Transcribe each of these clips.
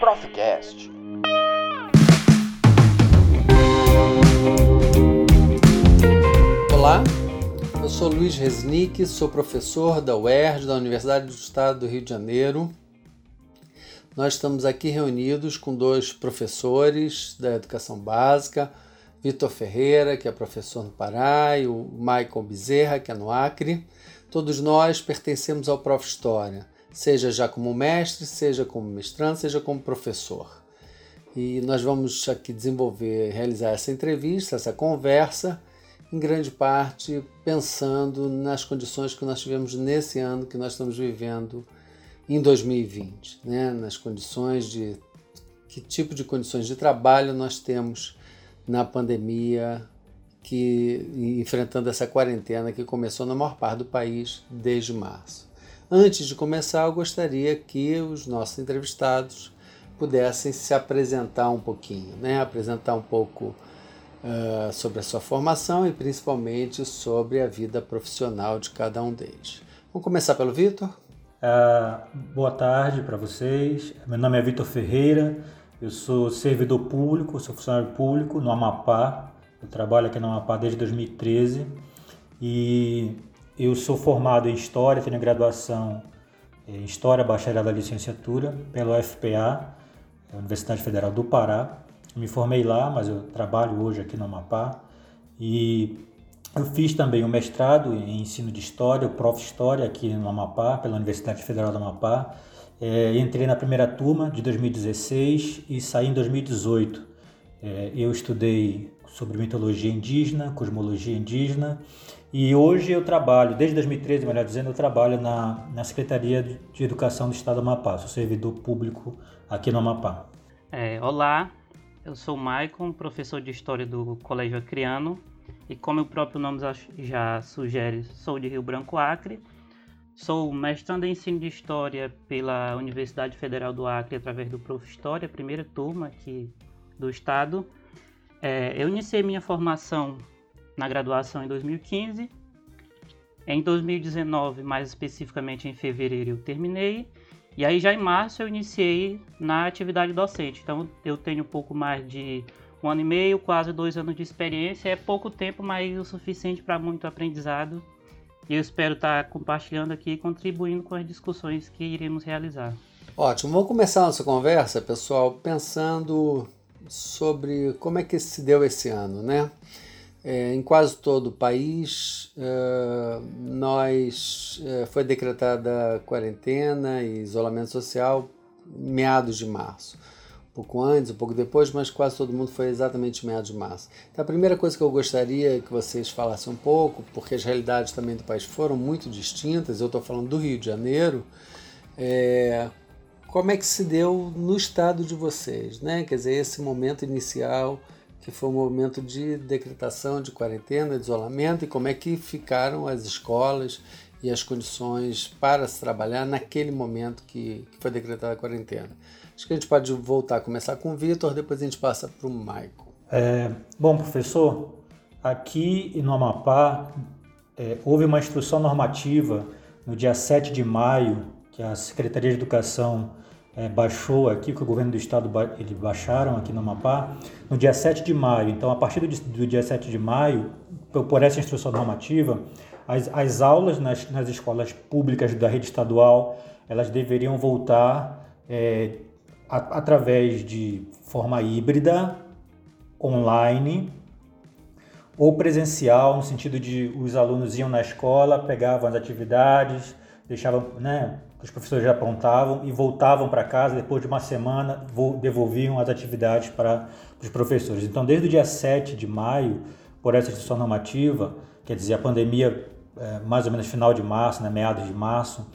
Profcast. Olá, eu sou Luiz Resnick, sou professor da UERJ, da Universidade do Estado do Rio de Janeiro. Nós estamos aqui reunidos com dois professores da educação básica, Vitor Ferreira, que é professor no Pará, e o Michael Bezerra, que é no Acre. Todos nós pertencemos ao Prof. História, seja já como mestre, seja como mestrando, seja como professor. E nós vamos aqui desenvolver, realizar essa entrevista, essa conversa, em grande parte pensando nas condições que nós tivemos nesse ano que nós estamos vivendo em 2020, né? nas condições de que tipo de condições de trabalho nós temos na pandemia que enfrentando essa quarentena que começou na maior parte do país desde março. Antes de começar, eu gostaria que os nossos entrevistados pudessem se apresentar um pouquinho, né? apresentar um pouco uh, sobre a sua formação e principalmente sobre a vida profissional de cada um deles. Vamos começar pelo Vitor? Uh, boa tarde para vocês. Meu nome é Vitor Ferreira, eu sou servidor público, sou funcionário público no Amapá. Eu trabalho aqui no Amapá desde 2013 e eu sou formado em História, tenho graduação em História, bacharelado da licenciatura pela UFPA, Universidade Federal do Pará. Me formei lá, mas eu trabalho hoje aqui no Amapá e eu fiz também o mestrado em ensino de História, o Prof. História aqui no Amapá, pela Universidade Federal do Amapá. É, entrei na primeira turma de 2016 e saí em 2018. É, eu estudei sobre mitologia indígena, cosmologia indígena e hoje eu trabalho, desde 2013, melhor dizendo, eu trabalho na, na Secretaria de Educação do Estado do Amapá, sou servidor público aqui no Amapá. É, olá, eu sou o Maicon, professor de História do Colégio Acreano e como o próprio nome já sugere, sou de Rio Branco Acre Sou mestrando em ensino de História pela Universidade Federal do Acre através do Prof. História, primeira turma aqui do estado. É, eu iniciei minha formação na graduação em 2015. Em 2019, mais especificamente em fevereiro, eu terminei. E aí já em março eu iniciei na atividade docente. Então eu tenho um pouco mais de um ano e meio, quase dois anos de experiência. É pouco tempo, mas o suficiente para muito aprendizado e eu espero estar compartilhando aqui e contribuindo com as discussões que iremos realizar. Ótimo, vamos começar a nossa conversa, pessoal, pensando sobre como é que se deu esse ano, né? É, em quase todo o país, é, nós é, foi decretada quarentena e isolamento social meados de março pouco antes, um pouco depois, mas quase todo mundo foi exatamente meados de março. Então, a primeira coisa que eu gostaria que vocês falassem um pouco, porque as realidades também do país foram muito distintas, eu estou falando do Rio de Janeiro, é, como é que se deu no estado de vocês, né? Quer dizer, esse momento inicial que foi um momento de decretação de quarentena, de isolamento, e como é que ficaram as escolas e as condições para se trabalhar naquele momento que, que foi decretada a quarentena. Acho que a gente pode voltar a começar com o Vitor, depois a gente passa para o Michael. É, bom, professor, aqui no Amapá é, houve uma instrução normativa no dia 7 de maio, que a Secretaria de Educação é, baixou aqui, que o governo do estado ba ele baixaram aqui no Amapá, no dia 7 de maio. Então, a partir do, do dia 7 de maio, por essa instrução normativa, as, as aulas nas, nas escolas públicas da rede estadual, elas deveriam voltar é, através de forma híbrida, online ou presencial, no sentido de os alunos iam na escola, pegavam as atividades, deixavam, né, os professores já apontavam e voltavam para casa depois de uma semana, devolviam as atividades para os professores. Então, desde o dia 7 de maio, por essa instituição normativa, quer dizer, a pandemia é, mais ou menos final de março, né, meados de março,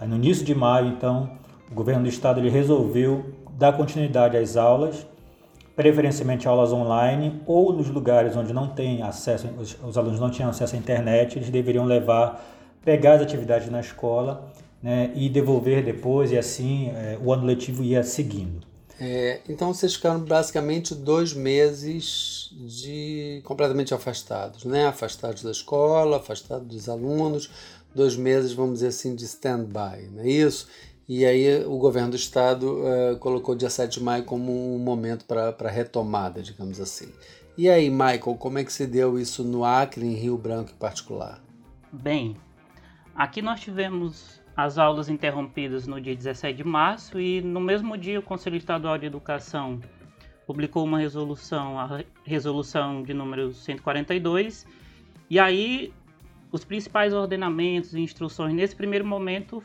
no início de maio, então, o governo do estado ele resolveu dar continuidade às aulas, preferencialmente aulas online ou nos lugares onde não tem acesso, os, os alunos não tinham acesso à internet, eles deveriam levar, pegar as atividades na escola né, e devolver depois e assim é, o ano letivo ia seguindo. É, então vocês ficaram basicamente dois meses de completamente afastados, né? Afastados da escola, afastados dos alunos, dois meses, vamos dizer assim, de stand-by, não é isso? E aí o governo do estado uh, colocou o dia 7 de maio como um momento para retomada, digamos assim. E aí, Michael, como é que se deu isso no Acre, em Rio Branco em particular? Bem, aqui nós tivemos as aulas interrompidas no dia 17 de março e no mesmo dia o Conselho Estadual de Educação publicou uma resolução, a resolução de número 142, e aí os principais ordenamentos e instruções nesse primeiro momento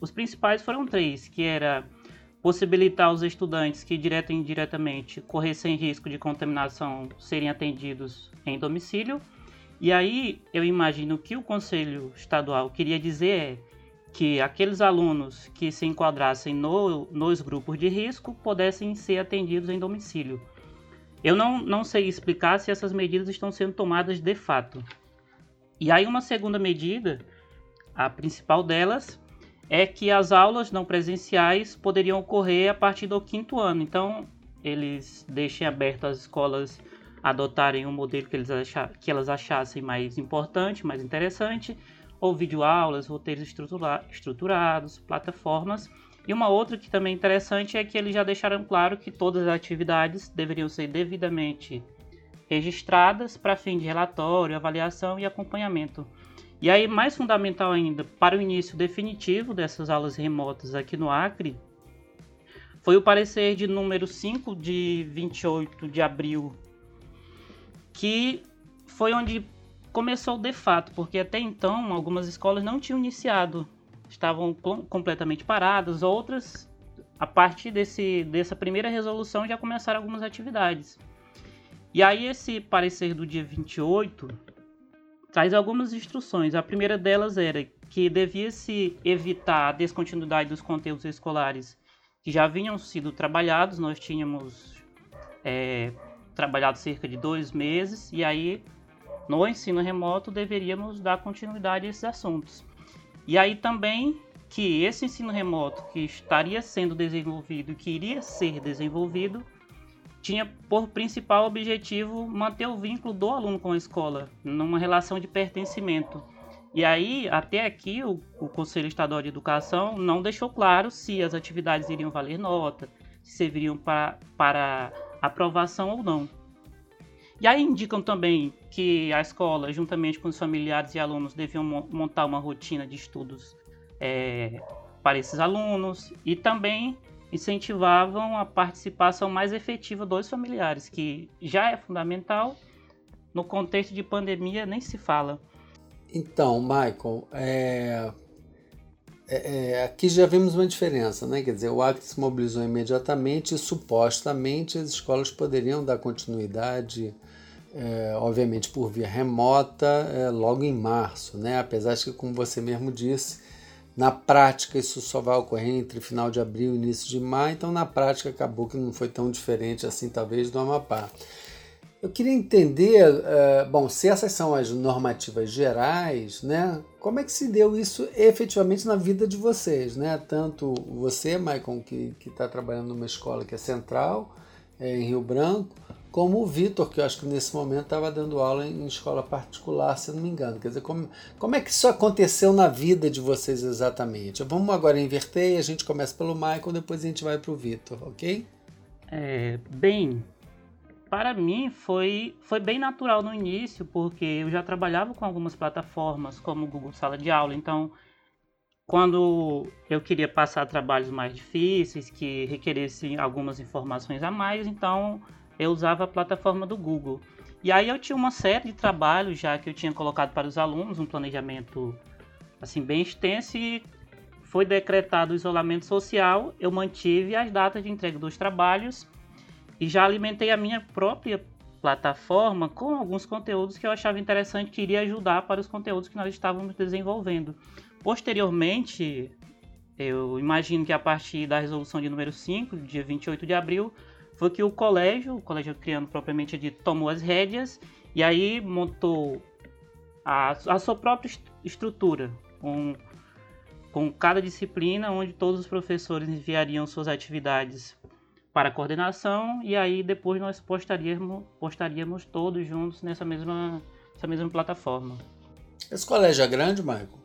os principais foram três, que era possibilitar os estudantes que direta e indiretamente corressem risco de contaminação serem atendidos em domicílio. E aí eu imagino que o Conselho Estadual queria dizer é que aqueles alunos que se enquadrassem no, nos grupos de risco pudessem ser atendidos em domicílio. Eu não, não sei explicar se essas medidas estão sendo tomadas de fato. E aí uma segunda medida, a principal delas, é que as aulas não presenciais poderiam ocorrer a partir do quinto ano. Então, eles deixem aberto as escolas adotarem um modelo que, eles achar, que elas achassem mais importante, mais interessante, ou videoaulas, roteiros estrutura, estruturados, plataformas. E uma outra que também é interessante é que eles já deixaram claro que todas as atividades deveriam ser devidamente registradas para fim de relatório, avaliação e acompanhamento. E aí, mais fundamental ainda, para o início definitivo dessas aulas remotas aqui no Acre, foi o parecer de número 5 de 28 de abril, que foi onde começou de fato, porque até então algumas escolas não tinham iniciado, estavam completamente paradas, outras, a partir desse, dessa primeira resolução, já começaram algumas atividades. E aí, esse parecer do dia 28 traz algumas instruções. A primeira delas era que devia-se evitar a descontinuidade dos conteúdos escolares que já vinham sido trabalhados. Nós tínhamos é, trabalhado cerca de dois meses e aí no ensino remoto deveríamos dar continuidade a esses assuntos. E aí também que esse ensino remoto que estaria sendo desenvolvido, que iria ser desenvolvido, tinha por principal objetivo manter o vínculo do aluno com a escola, numa relação de pertencimento. E aí, até aqui, o, o Conselho Estadual de Educação não deixou claro se as atividades iriam valer nota, se serviriam para, para aprovação ou não. E aí indicam também que a escola, juntamente com os familiares e alunos, deviam montar uma rotina de estudos é, para esses alunos e também incentivavam a participação mais efetiva dos familiares, que já é fundamental. No contexto de pandemia, nem se fala. Então, Michael, é... É, é, aqui já vimos uma diferença, né? Quer dizer, o Acre se mobilizou imediatamente e supostamente as escolas poderiam dar continuidade, é, obviamente por via remota, é, logo em março, né? Apesar de que, como você mesmo disse, na prática, isso só vai ocorrer entre final de abril e início de maio, então na prática acabou que não foi tão diferente assim, talvez, do Amapá. Eu queria entender, uh, bom, se essas são as normativas gerais, né? Como é que se deu isso efetivamente na vida de vocês, né? Tanto você, Maicon, que está trabalhando numa escola que é central, é, em Rio Branco, como o Vitor, que eu acho que nesse momento estava dando aula em escola particular, se não me engano. Quer dizer, como, como é que isso aconteceu na vida de vocês exatamente? Vamos agora inverter a gente começa pelo Michael, depois a gente vai para o Vitor, ok? É, bem, para mim foi, foi bem natural no início, porque eu já trabalhava com algumas plataformas, como o Google Sala de Aula, então quando eu queria passar trabalhos mais difíceis, que requeressem algumas informações a mais, então eu usava a plataforma do Google. E aí eu tinha uma série de trabalhos já que eu tinha colocado para os alunos, um planejamento assim bem extenso e foi decretado o isolamento social, eu mantive as datas de entrega dos trabalhos e já alimentei a minha própria plataforma com alguns conteúdos que eu achava interessante que iria ajudar para os conteúdos que nós estávamos desenvolvendo. Posteriormente, eu imagino que a partir da resolução de número 5, dia 28 de abril, foi que o colégio, o colégio criando propriamente dito, tomou as rédeas e aí montou a, a sua própria estrutura, com, cada disciplina, onde todos os professores enviariam suas atividades para coordenação e aí depois nós postaríamos, postaríamos todos juntos nessa mesma, essa mesma plataforma. Esse colégio é grande, Michael?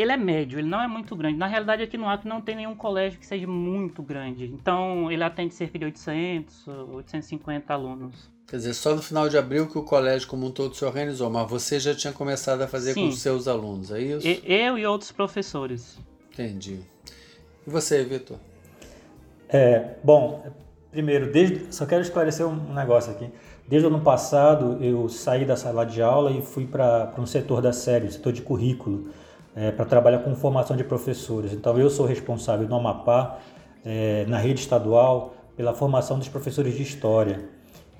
Ele é médio, ele não é muito grande. Na realidade, aqui no Acre não tem nenhum colégio que seja muito grande. Então, ele atende cerca de 800, 850 alunos. Quer dizer, só no final de abril que o colégio como um todo se organizou, mas você já tinha começado a fazer Sim. com os seus alunos, é isso? Eu e outros professores. Entendi. E você, Vitor? É, bom, primeiro, desde, só quero esclarecer um negócio aqui. Desde o ano passado, eu saí da sala de aula e fui para um setor da série, setor de currículo é, para trabalhar com formação de professores. Então, eu sou responsável no Amapá, é, na rede estadual, pela formação dos professores de História.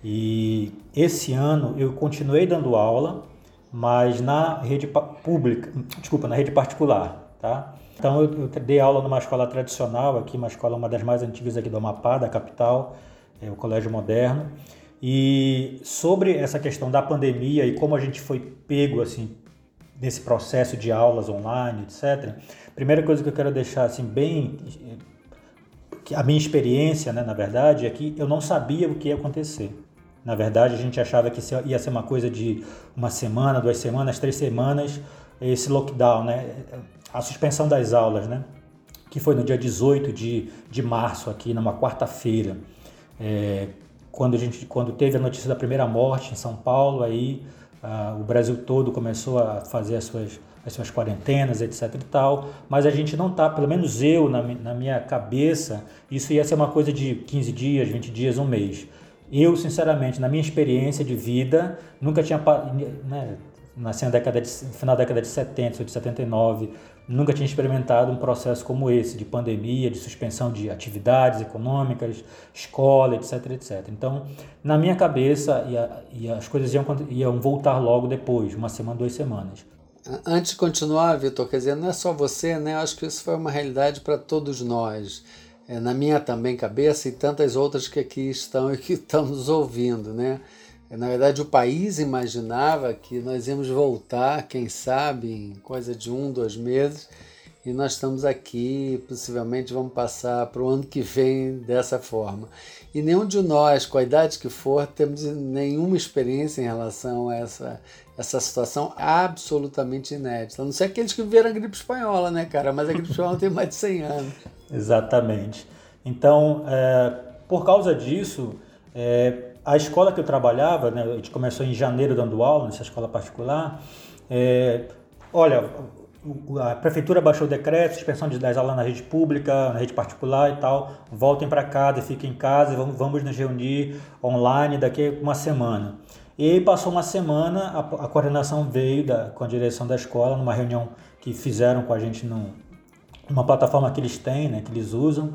E esse ano eu continuei dando aula, mas na rede pública, desculpa, na rede particular, tá? Então eu, eu dei aula numa escola tradicional aqui, uma escola uma das mais antigas aqui do Amapá, da capital, é o Colégio Moderno. E sobre essa questão da pandemia e como a gente foi pego assim nesse processo de aulas online, etc. Primeira coisa que eu quero deixar assim bem a minha experiência, né, na verdade, é que eu não sabia o que ia acontecer. Na verdade, a gente achava que ia ser uma coisa de uma semana, duas semanas, três semanas, esse lockdown, né, a suspensão das aulas, né, que foi no dia 18 de, de março, aqui, numa quarta-feira, é, quando, a gente, quando teve a notícia da primeira morte em São Paulo, aí ah, o Brasil todo começou a fazer as suas, as suas quarentenas, etc e tal, mas a gente não está, pelo menos eu, na, na minha cabeça, isso ia ser uma coisa de 15 dias, 20 dias, um mês. Eu, sinceramente, na minha experiência de vida, nunca tinha. Né, nasci na década de, final da década de 70, de 79, nunca tinha experimentado um processo como esse, de pandemia, de suspensão de atividades econômicas, escola, etc, etc. Então, na minha cabeça, ia, as coisas iam, iam voltar logo depois, uma semana, duas semanas. Antes de continuar, Vitor, quer dizer, não é só você, né? Acho que isso foi uma realidade para todos nós. É, na minha também cabeça e tantas outras que aqui estão e que estamos ouvindo, né? Na verdade, o país imaginava que nós íamos voltar, quem sabe, em coisa de um, dois meses, e nós estamos aqui, possivelmente vamos passar para o ano que vem dessa forma. E nenhum de nós, com a idade que for, temos nenhuma experiência em relação a essa, essa situação absolutamente inédita. A não ser aqueles que viveram a gripe espanhola, né, cara? Mas a gripe espanhola tem mais de 100 anos. Exatamente. Então, é, por causa disso, é, a escola que eu trabalhava, né, a gente começou em janeiro dando aula nessa escola particular. É, olha, a prefeitura baixou o decreto, suspensão de 10 aulas na rede pública, na rede particular e tal. Voltem para casa, fiquem em casa, vamos, vamos nos reunir online daqui a uma semana. E aí passou uma semana, a, a coordenação veio da, com a direção da escola, numa reunião que fizeram com a gente num, numa plataforma que eles têm, né, que eles usam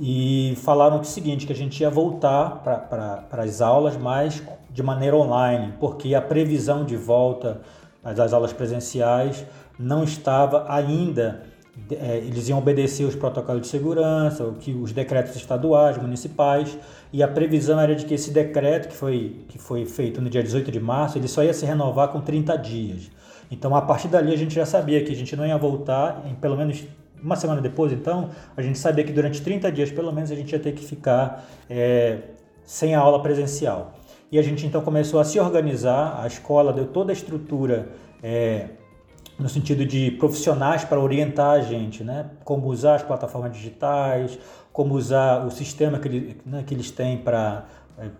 e falaram o seguinte, que a gente ia voltar para as aulas, mas de maneira online, porque a previsão de volta às aulas presenciais não estava ainda, é, eles iam obedecer os protocolos de segurança, o que os decretos estaduais, municipais, e a previsão era de que esse decreto que foi, que foi feito no dia 18 de março, ele só ia se renovar com 30 dias. Então, a partir dali, a gente já sabia que a gente não ia voltar em pelo menos uma semana depois, então, a gente sabia que durante 30 dias, pelo menos, a gente ia ter que ficar é, sem a aula presencial. E a gente então começou a se organizar, a escola deu toda a estrutura é, no sentido de profissionais para orientar a gente, né? Como usar as plataformas digitais, como usar o sistema que, ele, né, que eles têm para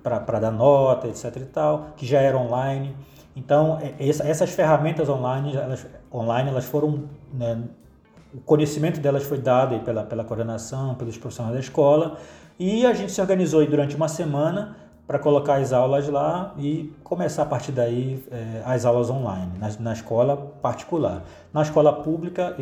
para dar nota, etc e tal, que já era online. Então, é, essas ferramentas online, elas, online, elas foram né, o conhecimento delas foi dado pela, pela coordenação, pelos profissionais da escola, e a gente se organizou durante uma semana para colocar as aulas lá e começar a partir daí é, as aulas online, na, na, escola particular. Na escola pública,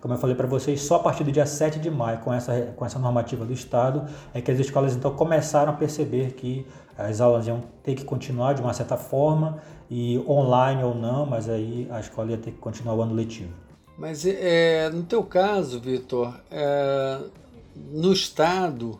como eu falei para vocês, só a partir do dia 7 de maio, com essa, com essa normativa do Estado, é que as escolas então começaram a perceber que as aulas iam ter que continuar de uma certa forma, e online ou não, mas aí a escola ia ter que continuar o ano letivo. Mas é, no teu caso, Vitor, é, no Estado,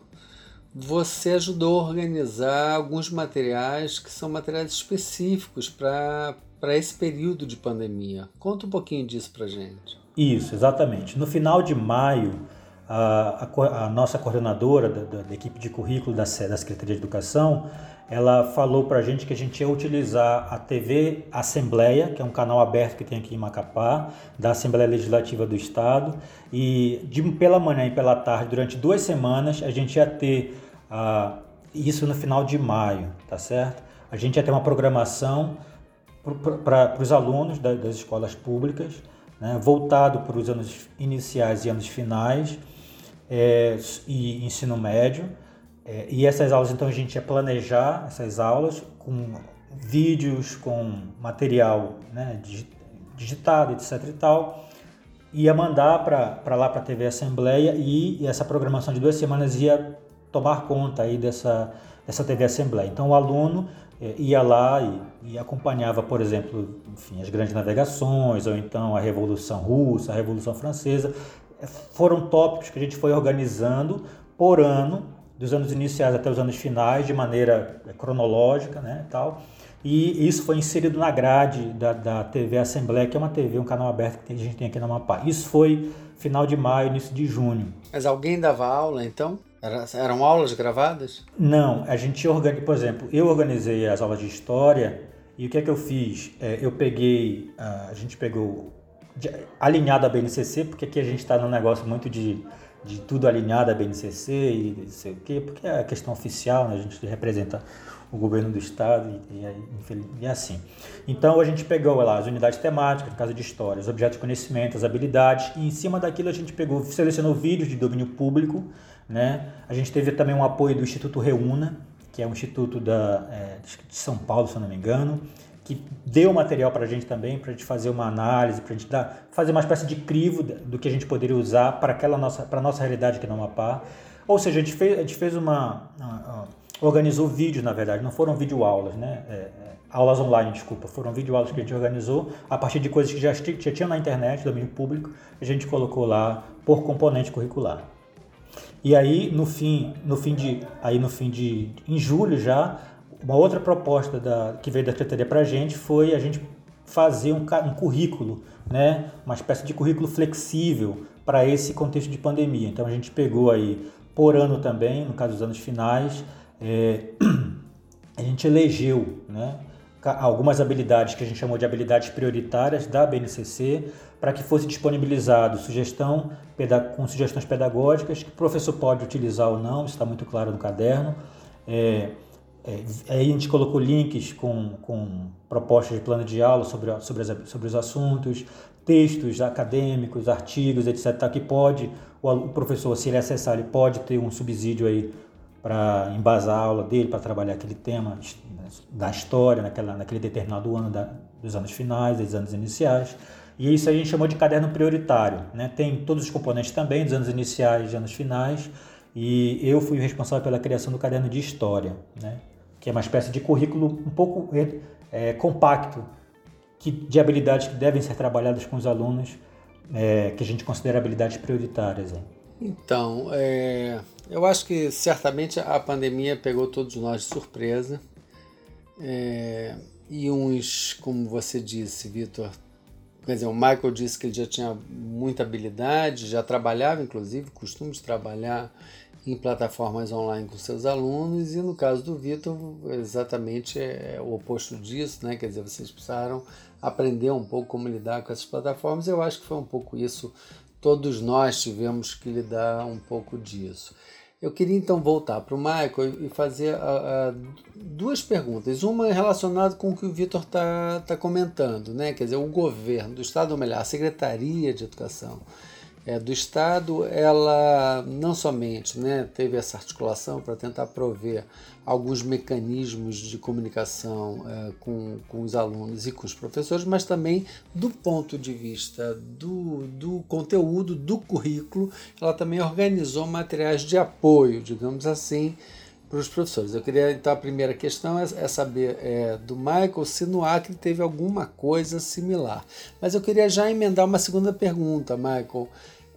você ajudou a organizar alguns materiais que são materiais específicos para esse período de pandemia. Conta um pouquinho disso para gente. Isso, exatamente. No final de maio, a, a, a nossa coordenadora da, da, equipe de currículo da, da Secretaria de Educação, ela falou para a gente que a gente ia utilizar a TV Assembleia, que é um canal aberto que tem aqui em Macapá, da Assembleia Legislativa do Estado, e de, pela manhã e pela tarde, durante duas semanas, a gente ia ter uh, isso no final de maio, tá certo? A gente ia ter uma programação para os alunos da, das escolas públicas, né, voltado para os anos iniciais e anos finais é, e ensino médio. É, e essas aulas, então, a gente ia planejar essas aulas com vídeos, com material né, digitado, etc e tal. Ia mandar para lá para a TV Assembleia e, e essa programação de duas semanas ia tomar conta aí dessa, dessa TV Assembleia. Então, o aluno é, ia lá e, e, acompanhava, por exemplo, enfim, as grandes navegações, ou então a Revolução Russa, a Revolução Francesa. Foram tópicos que a gente foi organizando por ano, dos anos iniciais até os anos finais, de maneira é, cronológica né, tal. E isso foi inserido na grade da, da TV Assembleia, que é uma TV, um canal aberto que a gente tem aqui na Amapá. Isso foi final de maio, início de junho. Mas alguém dava aula, então? Era, eram aulas gravadas? Não, a gente organiza, por exemplo, eu organizei as aulas de história e o que é que eu fiz? É, eu peguei, a gente pegou alinhado a BNCC, porque aqui a gente está num negócio muito de, de tudo alinhado a BNCC e não sei o quê, porque é a questão oficial, né? a gente representa o governo do estado e, e, e, assim. Então a gente pegou lá as unidades temáticas, no caso de história, os objetos de conhecimento, as habilidades, e em cima daquilo a gente pegou, selecionou vídeos de domínio público, né? A gente teve também um apoio do Instituto Reúna, que é um instituto da, é, de São Paulo, se eu não me engano, que deu material para a gente também, para a gente fazer uma análise, para a gente dar, fazer uma espécie de crivo do que a gente poderia usar para aquela nossa, para nossa realidade aqui no Amapá. Ou seja, a gente fez, a gente fez uma, organizou vídeos, na verdade, não foram videoaulas, né? É, é, aulas online, desculpa, foram videoaulas que a gente organizou a partir de coisas que já, já tinha na internet, domínio público, a gente colocou lá por componente curricular. E aí no fim, no fim de, aí no fim de, em julho já, uma outra proposta da, que veio da secretaria para a gente foi a gente fazer um, um currículo, né, uma espécie de currículo flexível para esse contexto de pandemia. Então a gente pegou aí por ano também, no caso dos anos finais, é, a gente elegeu, né, algumas habilidades que a gente chamou de habilidades prioritárias da BNCC para que fosse disponibilizado sugestão com sugestões pedagógicas que o professor pode utilizar ou não, está muito claro no caderno. É, é, aí a gente colocou links com, com propostas de plano de aula sobre, sobre, as, sobre os assuntos, textos acadêmicos, artigos, etc., que pode, o, o professor, se ele acessar, ele pode ter um subsídio aí para embasar a aula dele, para trabalhar aquele tema da história naquela, naquele determinado ano da, dos anos finais, dos anos iniciais. E isso a gente chamou de caderno prioritário. Né? Tem todos os componentes também dos anos iniciais e anos finais. E eu fui responsável pela criação do caderno de história, né? Que é uma espécie de currículo um pouco é, compacto que, de habilidades que devem ser trabalhadas com os alunos, é, que a gente considera habilidades prioritárias. Hein? Então, é, eu acho que certamente a pandemia pegou todos nós de surpresa. É, e uns, como você disse, Vitor, quer dizer, o Michael disse que ele já tinha muita habilidade, já trabalhava, inclusive, costume trabalhar em plataformas online com seus alunos, e no caso do Vitor, exatamente é o oposto disso, né? Quer dizer, vocês precisaram aprender um pouco como lidar com essas plataformas. Eu acho que foi um pouco isso todos nós tivemos que lidar um pouco disso. Eu queria então voltar para o Michael e fazer uh, uh, duas perguntas. Uma é relacionada com o que o Vitor está tá comentando, né? quer dizer, o governo do Estado, ou melhor, a Secretaria de Educação é, do Estado, ela não somente né, teve essa articulação para tentar prover alguns mecanismos de comunicação é, com, com os alunos e com os professores, mas também do ponto de vista do, do conteúdo, do currículo, ela também organizou materiais de apoio, digamos assim, para os professores. Eu queria, então, a primeira questão é, é saber é, do Michael se no Acre teve alguma coisa similar. Mas eu queria já emendar uma segunda pergunta, Michael.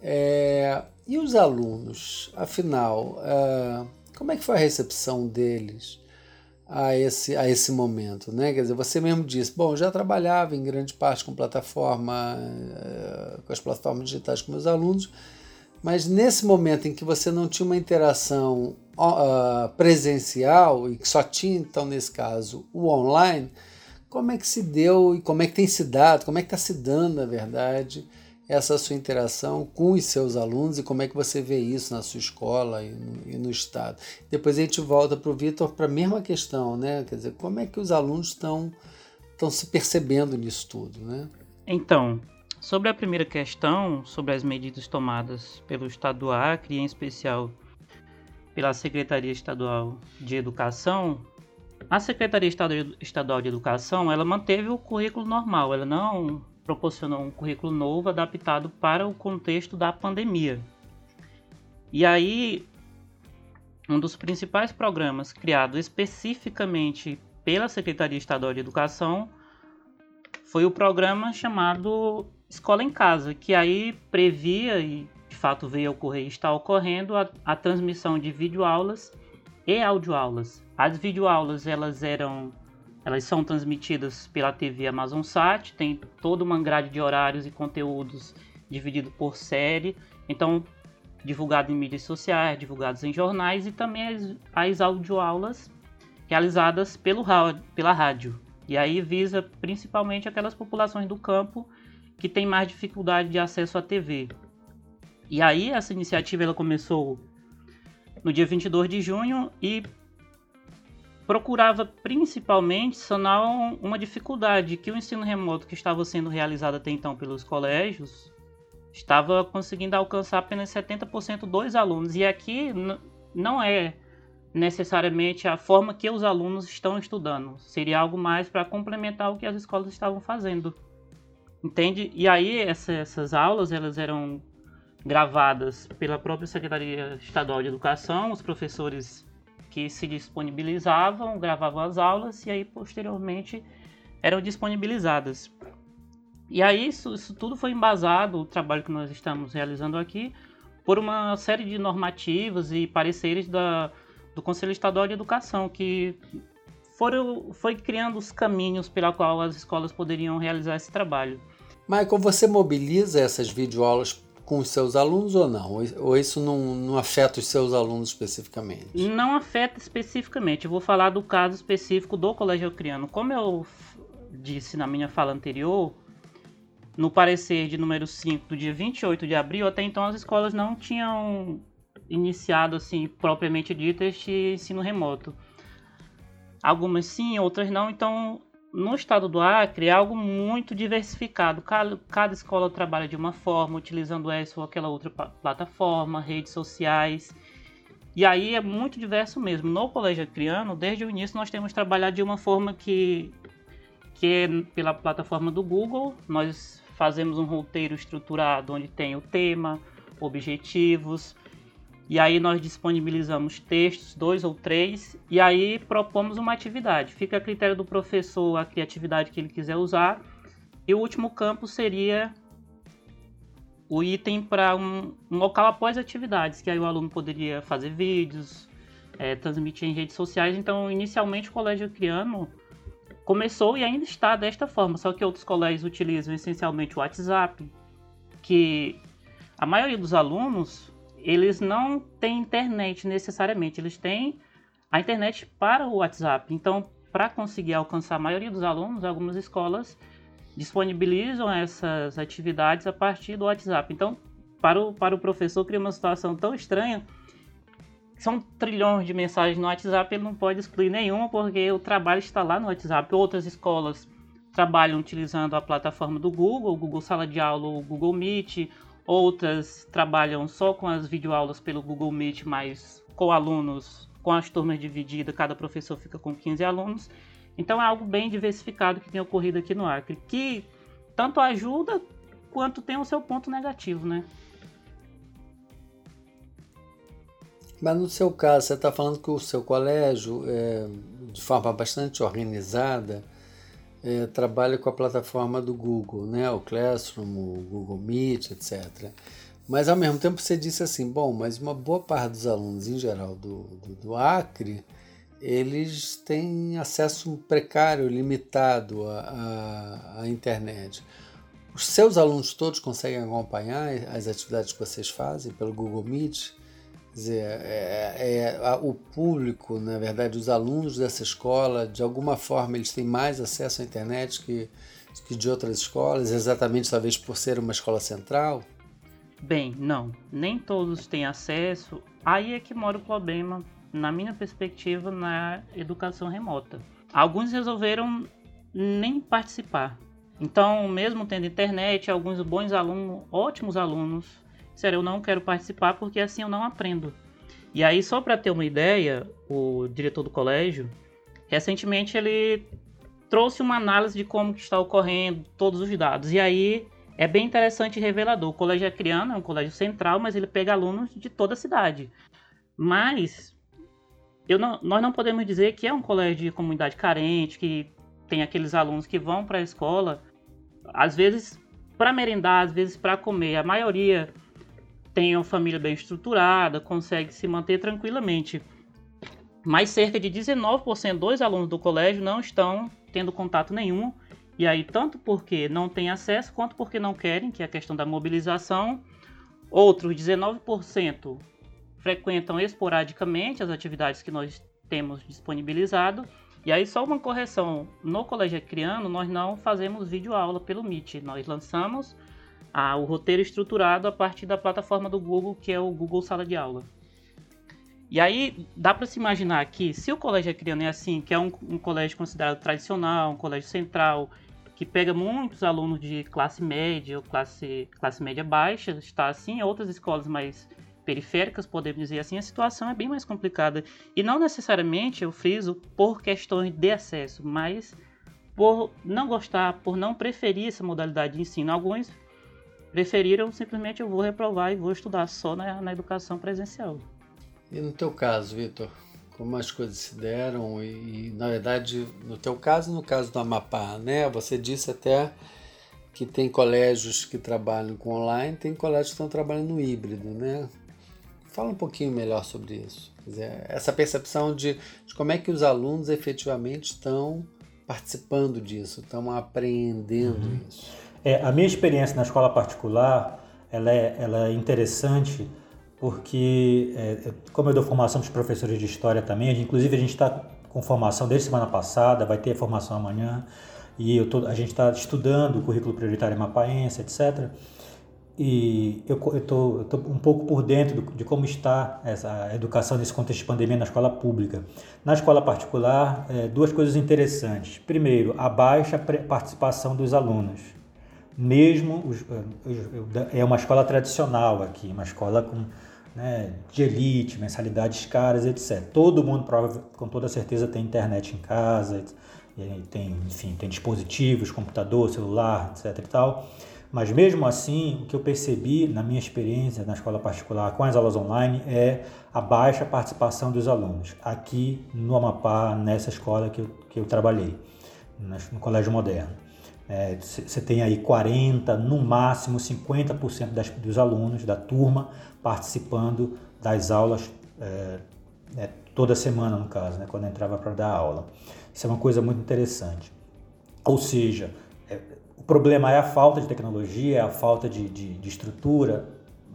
É, e os alunos, afinal, é, como é que foi a recepção deles a esse, a esse momento? Né? Quer dizer, você mesmo disse, bom, já trabalhava em grande parte com plataforma, é, com as plataformas digitais com meus alunos, Mas nesse momento em que você não tinha uma interação uh, presencial e que só tinha, então, nesse caso, o online, como é que se deu e como é que tem se dado, como é que está se dando, na verdade, essa sua interação com os seus alunos e como é que você vê isso na sua escola e no, e no Estado. Depois a gente volta para o Vitor para a mesma questão, né? Quer dizer, como é que os alunos estão estão se percebendo nisso tudo, né? Então, sobre a primeira questão, sobre as medidas tomadas pelo Estado do Acre, em especial pela Secretaria Estadual de Educação, a Secretaria Estadual de Educação, ela manteve o currículo normal, ela não proporcionou um currículo novo adaptado para o contexto da pandemia. E aí, um dos principais programas criado especificamente pela Secretaria Estadual de Educação foi o programa chamado Escola em Casa, que aí previa e de fato veio a ocorrer e está ocorrendo a, a transmissão de videoaulas e audioaulas. As videoaulas elas eram elas são transmitidas pela TV Amazonsat, tem toda uma grade de horários e conteúdos dividido por série. Então, divulgado em mídias sociais, divulgados em jornais e também as, as audioaulas realizadas pelo, pela rádio. E aí visa principalmente aquelas populações do campo que têm mais dificuldade de acesso à TV. E aí essa iniciativa ela começou no dia 22 de junho e procurava principalmente sanar uma dificuldade que o ensino remoto que estava sendo realizado até então pelos colégios estava conseguindo alcançar apenas 70% dos alunos. E aqui não é necessariamente a forma que os alunos estão estudando. Seria algo mais para complementar o que as escolas estavam fazendo. Entende? E aí essa, essas aulas elas eram gravadas pela própria Secretaria Estadual de Educação, os professores que se disponibilizavam, gravavam as aulas e aí posteriormente eram disponibilizadas. E aí isso, isso tudo foi embasado, o trabalho que nós estamos realizando aqui, por uma série de normativas e pareceres da, do Conselho Estadual de Educação, que foram, foi criando os caminhos pela qual as escolas poderiam realizar esse trabalho. Michael, você mobiliza essas videoaulas com os seus alunos ou não? Ou isso não, não afeta os seus alunos especificamente? Não afeta especificamente. Eu vou falar do caso específico do Colégio Criano. Como eu disse na minha fala anterior, no parecer de número 5 do dia 28 de abril, até então as escolas não tinham iniciado, assim, propriamente dito, este ensino remoto. Algumas sim, outras não. Então, no estado do Acre é algo muito diversificado. Cada, cada escola trabalha de uma forma, utilizando essa ou aquela outra plataforma, redes sociais. E aí é muito diverso mesmo. No Colégio Acreano, desde o início, nós temos trabalhado de uma forma que, que é pela plataforma do Google. Nós fazemos um roteiro estruturado onde tem o tema, objetivos, e aí nós disponibilizamos textos, dois ou três, e aí propomos uma atividade. Fica a critério do professor a criatividade que ele quiser usar. E o último campo seria o item para um, um, local após atividades, que aí o aluno poderia fazer vídeos, é, transmitir em redes sociais. Então, inicialmente o Colégio Criano começou e ainda está desta forma, só que outros colégios utilizam essencialmente o WhatsApp, que a maioria dos alunos eles não têm internet necessariamente, eles têm a internet para o WhatsApp. Então, para conseguir alcançar a maioria dos alunos, algumas escolas disponibilizam essas atividades a partir do WhatsApp. Então, para o, para o professor, cria uma situação tão estranha. São trilhões de mensagens no WhatsApp, ele não pode excluir nenhuma, porque o trabalho está lá no WhatsApp. Outras escolas trabalham utilizando a plataforma do Google, o Google Sala de Aula, o Google Meet, outras trabalham só com as videoaulas pelo Google Meet, mas com alunos, com as turmas divididas, cada professor fica com 15 alunos. Então é algo bem diversificado que tem ocorrido aqui no Acre, que tanto ajuda quanto tem o seu ponto negativo, né? Mas no seu caso, você está falando que o seu colégio, é, de forma bastante organizada, é, trabalha com a plataforma do Google, né? o Classroom, o Google Meet, etc. Mas ao mesmo tempo você disse assim, bom, mas uma boa parte dos alunos em geral do, do, do Acre, eles têm acesso precário, limitado à, à, internet. Os seus alunos todos conseguem acompanhar as atividades que vocês fazem pelo Google Meet? Dizer, é, é, é, o público, na verdade, os alunos dessa escola, de alguma forma, eles têm mais acesso à internet que, que de outras escolas, exatamente talvez por ser uma escola central? Bem, não. Nem todos têm acesso. Aí é que mora o problema, na minha perspectiva, na educação remota. Alguns resolveram nem participar. Então, mesmo tendo internet, alguns bons alunos, ótimos alunos, sério, eu não quero participar porque assim eu não aprendo. E aí, só para ter uma ideia, o diretor do colégio, recentemente ele trouxe uma análise de como está ocorrendo todos os dados. E aí é bem interessante e revelador. O colégio Acriano é um colégio central, mas ele pega alunos de toda a cidade. Mas não, nós não podemos dizer que é um colégio de comunidade carente, que tem aqueles alunos que vão para a escola, às vezes para merendar, às vezes para comer. A maioria tem uma família bem estruturada, consegue se manter tranquilamente. Mas cerca de 19% dos alunos do colégio não estão tendo contato nenhum. E aí, tanto porque não têm acesso, quanto porque não querem, que é a questão da mobilização. Outros 19% frequentam esporadicamente as atividades que nós temos disponibilizado. E aí, só uma correção: no Colégio Criano, nós não fazemos vídeo aula pelo Meet, nós lançamos a, o roteiro estruturado a partir da plataforma do Google, que é o Google Sala de Aula. E aí dá para se imaginar que se o colégio Acriano é assim, que é um, um, colégio considerado tradicional, um colégio central, que pega muitos alunos de classe média ou classe, classe média baixa, está assim, outras escolas mais periféricas, podemos dizer assim, a situação é bem mais complicada. E não necessariamente, eu friso, por questões de acesso, mas por não gostar, por não preferir essa modalidade de ensino. Alguns preferiram simplesmente eu vou reprovar e vou estudar só na, na educação presencial. E no teu caso, Vitor, como as coisas se deram e, e, na verdade no teu caso, no caso do Amapá, né? Você disse até que tem colégios que trabalham com online, tem colégios que estão trabalhando no híbrido, né? Fala um pouquinho melhor sobre isso. Dizer, essa percepção de, de, como é que os alunos efetivamente estão participando disso, estão aprendendo uhum. isso. É, a minha experiência na escola particular ela é, ela é interessante porque, é, como eu dou formação para os professores de história também, inclusive a gente está com formação desde semana passada, vai ter formação amanhã, e tô, a gente está estudando o currículo prioritário mapaense, etc. E eu estou um pouco por dentro do, de como está essa educação nesse contexto de pandemia na escola pública. Na escola particular, é, duas coisas interessantes. Primeiro, a baixa participação dos alunos mesmo os, é uma escola tradicional aqui, uma escola com né, de elite, mensalidades caras, etc. Todo mundo com toda certeza tem internet em casa, tem, enfim, tem dispositivos, computador, celular, etc. E tal. Mas mesmo assim, o que eu percebi na minha experiência na escola particular com as aulas online é a baixa participação dos alunos. Aqui no Amapá, nessa escola que eu, que eu trabalhei, no Colégio Moderno. Você é, tem aí 40, no máximo 50% das, dos alunos da turma participando das aulas é, é, toda semana, no caso, né, quando entrava para dar aula. Isso é uma coisa muito interessante. Ou seja, é, o problema é a falta de tecnologia, é a falta de, de, de estrutura.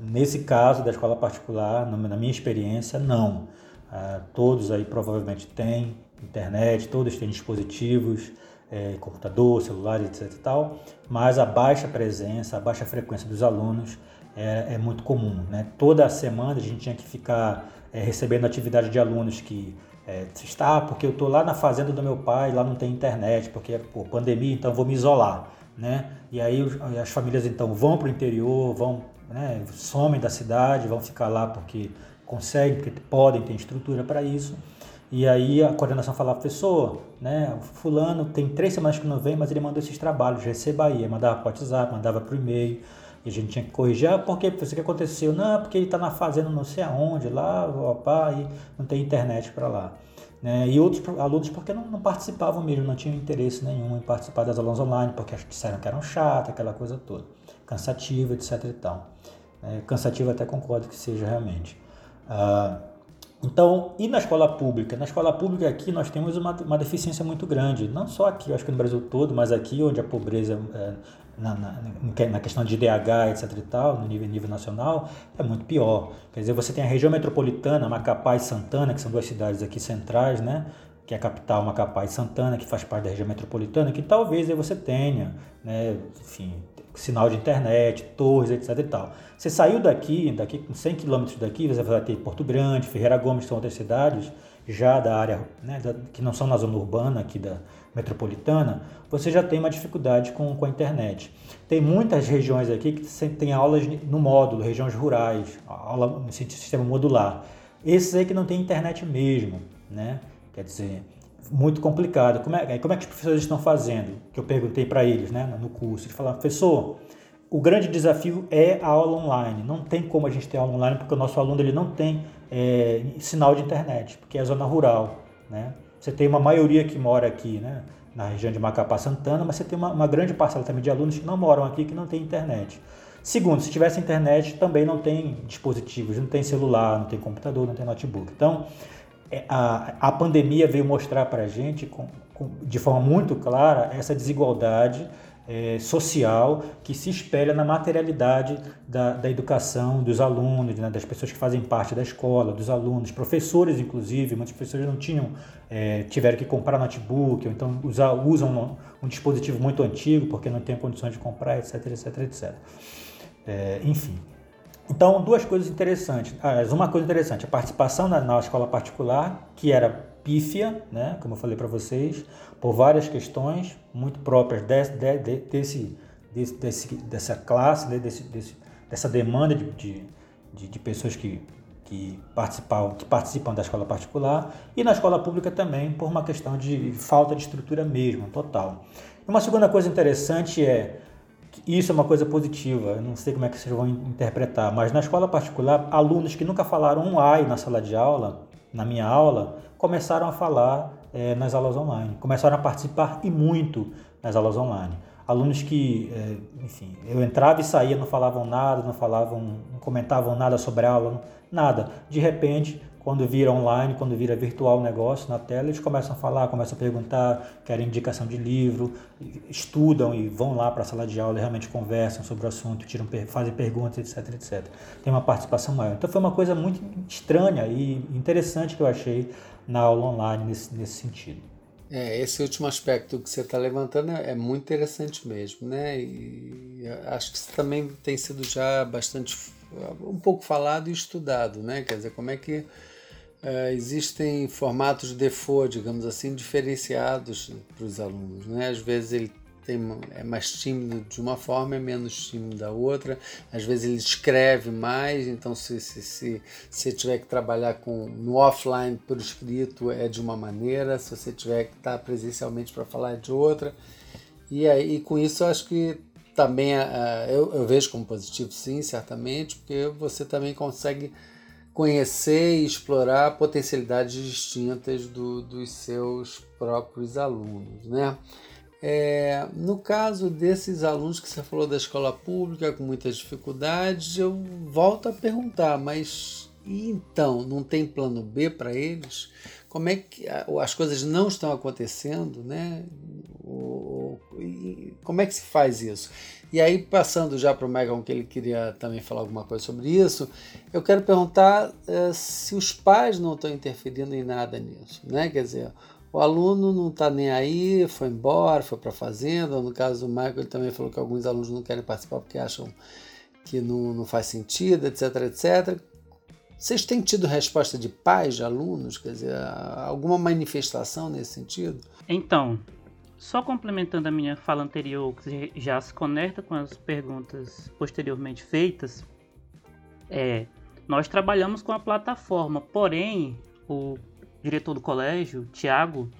Nesse caso da escola particular, na minha experiência, não. Ah, todos aí provavelmente têm internet, todos têm dispositivos, é, computador, celular, etc. Tal, mas a baixa presença, a baixa frequência dos alunos é, é muito comum. Né? Toda semana a gente tinha que ficar é, recebendo atividade de alunos que é, está porque eu estou lá na fazenda do meu pai, lá não tem internet, porque é pô, pandemia, então vou me isolar. Né? E aí as famílias então vão para o interior, vão, né, somem da cidade, vão ficar lá porque conseguem, porque podem, tem estrutura para isso. E aí a coordenação falava, professor, né, fulano tem três semanas que não vem, mas ele mandou esses trabalhos, receba aí. Mandava para WhatsApp, mandava para o e-mail. E a gente tinha que corrigir, ah, por o que aconteceu? Não, porque ele está na fazenda não sei aonde, lá, opa, e não tem internet para lá. Né? E outros alunos porque não, não, participavam mesmo, não tinham interesse nenhum em participar das aulas online, porque disseram que eram chatas, aquela coisa toda, cansativa, etc e tal. É, cansativo até concordo que seja realmente. Ah, então, e na escola pública? Na escola pública aqui nós temos uma, uma deficiência muito grande, não só aqui, acho que no Brasil todo, mas aqui onde a pobreza é, na, na, na, questão de DH, etc e tal, no nível, nível nacional, é muito pior. Quer dizer, você tem a região metropolitana, Macapá e Santana, que são duas cidades aqui centrais, né? que é a capital Macapá e Santana, que faz parte da região metropolitana, que talvez aí você tenha, né, enfim, sinal de internet, torres, etc e tal. Você saiu daqui, daqui 100 quilômetros daqui, você vai ter Porto Grande, Ferreira Gomes, são outras cidades já da área, né, da, que não são na zona urbana aqui da metropolitana, você já tem uma dificuldade com, com a internet. Tem muitas regiões aqui que tem aulas no módulo, regiões rurais, aula no sistema modular. Esses aí que não tem internet mesmo, né? Quer dizer, muito complicado. Como é, como é que os professores estão fazendo? Que eu perguntei para eles né, no curso. Eles falaram, professor, o grande desafio é a aula online. Não tem como a gente ter aula online porque o nosso aluno ele não tem é, sinal de internet, porque é zona rural. Né? Você tem uma maioria que mora aqui né, na região de Macapá Santana, mas você tem uma, uma grande parcela também de alunos que não moram aqui que não tem internet. Segundo, se tivesse internet, também não tem dispositivos, não tem celular, não tem computador, não tem notebook. Então, é, a, a pandemia veio mostrar para a gente, com, com, de forma muito clara, essa desigualdade é, social que se espelha na materialidade da, da educação dos alunos, né, das pessoas que fazem parte da escola, dos alunos, professores inclusive, muitos professores não tinham, é, tiveram que comprar notebook, ou então usar, usam um, um, dispositivo muito antigo porque não tem condições de comprar, etc, etc, etc. É, enfim, então, duas coisas interessantes. Ah, uma coisa interessante, a participação na, na escola particular, que era pífia, né, como eu falei para vocês, por várias questões muito próprias desse, de, desse, desse, desse, dessa classe, né, desse, desse, dessa demanda de, de, de, de pessoas que, que, participam, que participam da escola particular, e na escola pública também, por uma questão de falta de estrutura mesmo, total. Uma segunda coisa interessante é isso é uma coisa positiva, eu não sei como é que vocês vão interpretar, mas na escola particular, alunos que nunca falaram um ai na sala de aula, na minha aula, começaram a falar é, nas aulas online, começaram a participar e muito nas aulas online. Alunos que, é, enfim, eu entrava e saía, não falavam nada, não falavam, não comentavam nada sobre a aula, nada. De repente, quando vira online, quando vira virtual o negócio na tela, eles começam a falar, começam a perguntar, querem indicação de livro, estudam e vão lá para a sala de aula e realmente conversam sobre o assunto, tiram, fazem perguntas, etc, etc. Tem uma participação maior. Então foi uma coisa muito estranha e interessante que eu achei na aula online nesse, nesse sentido. É, esse último aspecto que você está levantando é muito interessante mesmo, né? E acho que isso também tem sido já bastante um pouco falado e estudado, né? Quer dizer, como é que Uh, existem formatos de default, digamos assim, diferenciados para os alunos. Né? Às vezes ele tem, é mais tímido de uma forma, é menos tímido da outra. Às vezes ele escreve mais, então se, se, se, se tiver que trabalhar com, no offline por escrito é de uma maneira, se você tiver que estar presencialmente para falar é de outra. E aí com isso eu acho que também uh, eu, eu vejo como positivo sim, certamente, porque você também consegue conhecer e explorar potencialidades distintas do, dos seus próprios alunos, né? É, no caso desses alunos que você falou da escola pública com muitas dificuldades, eu volto a perguntar, mas então não tem plano B para eles? Como é que as coisas não estão acontecendo, né? como é que se faz isso? E aí, passando já para o Megan, que ele queria também falar alguma coisa sobre isso, eu quero perguntar uh, se os pais não estão interferindo em nada nisso, né? Quer dizer, o aluno não está nem aí, foi embora, foi para a fazenda. No caso do Michael, ele também falou que alguns alunos não querem participar porque acham que não, não faz sentido, etc, etc. Vocês têm tido resposta de pais, de alunos? Quer dizer, alguma manifestação nesse sentido? Então, só complementando a minha fala anterior, que já se conecta com as perguntas posteriormente feitas, é, nós trabalhamos com a plataforma, porém, o diretor do colégio, Tiago,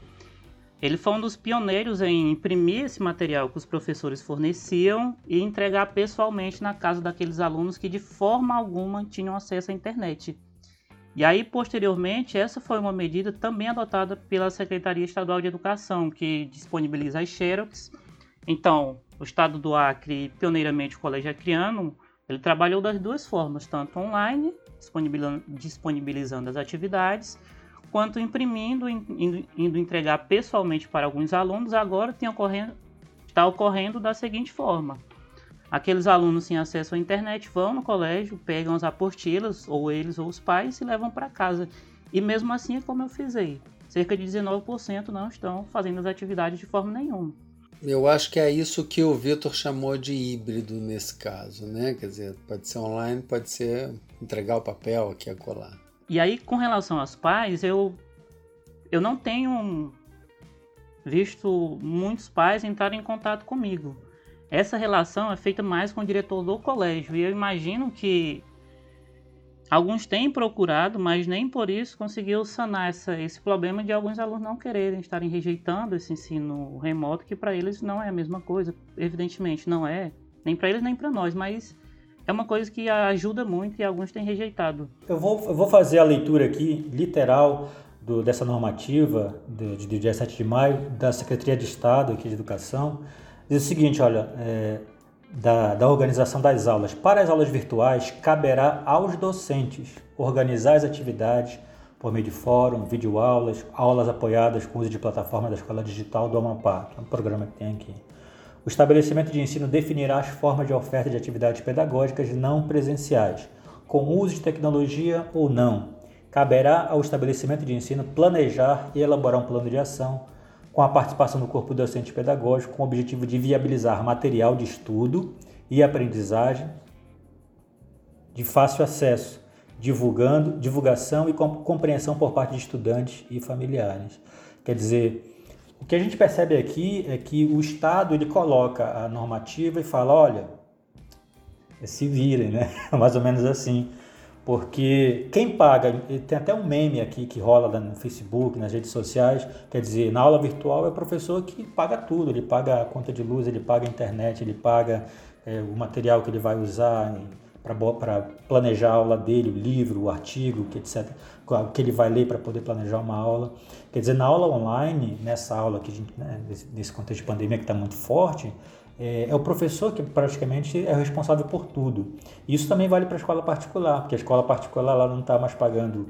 ele foi um dos pioneiros em imprimir esse material que os professores forneciam e entregar pessoalmente na casa daqueles alunos que de forma alguma tinham acesso à internet. E aí, posteriormente, essa foi uma medida também adotada pela Secretaria Estadual de Educação, que disponibiliza as xerox. Então, o Estado do Acre, pioneiramente o Colégio Acreano, ele trabalhou das duas formas, tanto online, disponibilizando as atividades, quanto imprimindo, indo, indo entregar pessoalmente para alguns alunos. Agora tem ocorrendo, está ocorrendo da seguinte forma: aqueles alunos sem acesso à internet vão no colégio, pegam as apostilas, ou eles ou os pais, e levam para casa. E mesmo assim é como eu fizei. Cerca de 19% não estão fazendo as atividades de forma nenhuma. Eu acho que é isso que o Vitor chamou de híbrido nesse caso, né? Quer dizer, pode ser online, pode ser entregar o papel aqui a colar. E aí, com relação aos pais, eu, eu não tenho visto muitos pais entrarem em contato comigo. Essa relação é feita mais com o diretor do colégio e eu imagino que alguns têm procurado, mas nem por isso conseguiu sanar essa, esse problema de alguns alunos não quererem estarem rejeitando esse ensino remoto, que para eles não é a mesma coisa, evidentemente não é, nem para eles nem para nós, mas é uma coisa que ajuda muito e alguns têm rejeitado. Eu vou, eu vou fazer a leitura aqui, literal, do, dessa normativa de, de, de dia 7 de maio da Secretaria de Estado aqui de Educação. Diz o seguinte, olha, é, da, da organização das aulas. Para as aulas virtuais, caberá aos docentes organizar as atividades por meio de fórum, videoaulas, aulas apoiadas com uso de plataforma da Escola Digital do Amapá, que é um programa que tem aqui. O estabelecimento de ensino definirá as formas de oferta de atividades pedagógicas não presenciais, com uso de tecnologia ou não, caberá ao estabelecimento de ensino planejar e elaborar um plano de ação com a participação do corpo docente pedagógico com o objetivo de viabilizar material de estudo e aprendizagem de fácil acesso, divulgando, divulgação e compreensão por parte de estudantes e familiares. Quer dizer, o que a gente percebe aqui é que o Estado ele coloca a normativa e fala, olha, se virem, né? Mais ou menos assim. Porque quem paga, tem até um meme aqui que rola no Facebook, nas redes sociais, quer dizer, na aula virtual é o professor que paga tudo, ele paga a conta de luz, ele paga a internet, ele paga é, o material que ele vai usar para planejar a aula dele, o livro, o artigo, etc., que ele vai ler para poder planejar uma aula. Quer dizer, na aula online, nessa aula que a gente, né, nesse contexto de pandemia que está muito forte, é, é, o professor que praticamente é responsável por tudo. Isso também vale para a escola particular, porque a escola particular ela não está mais pagando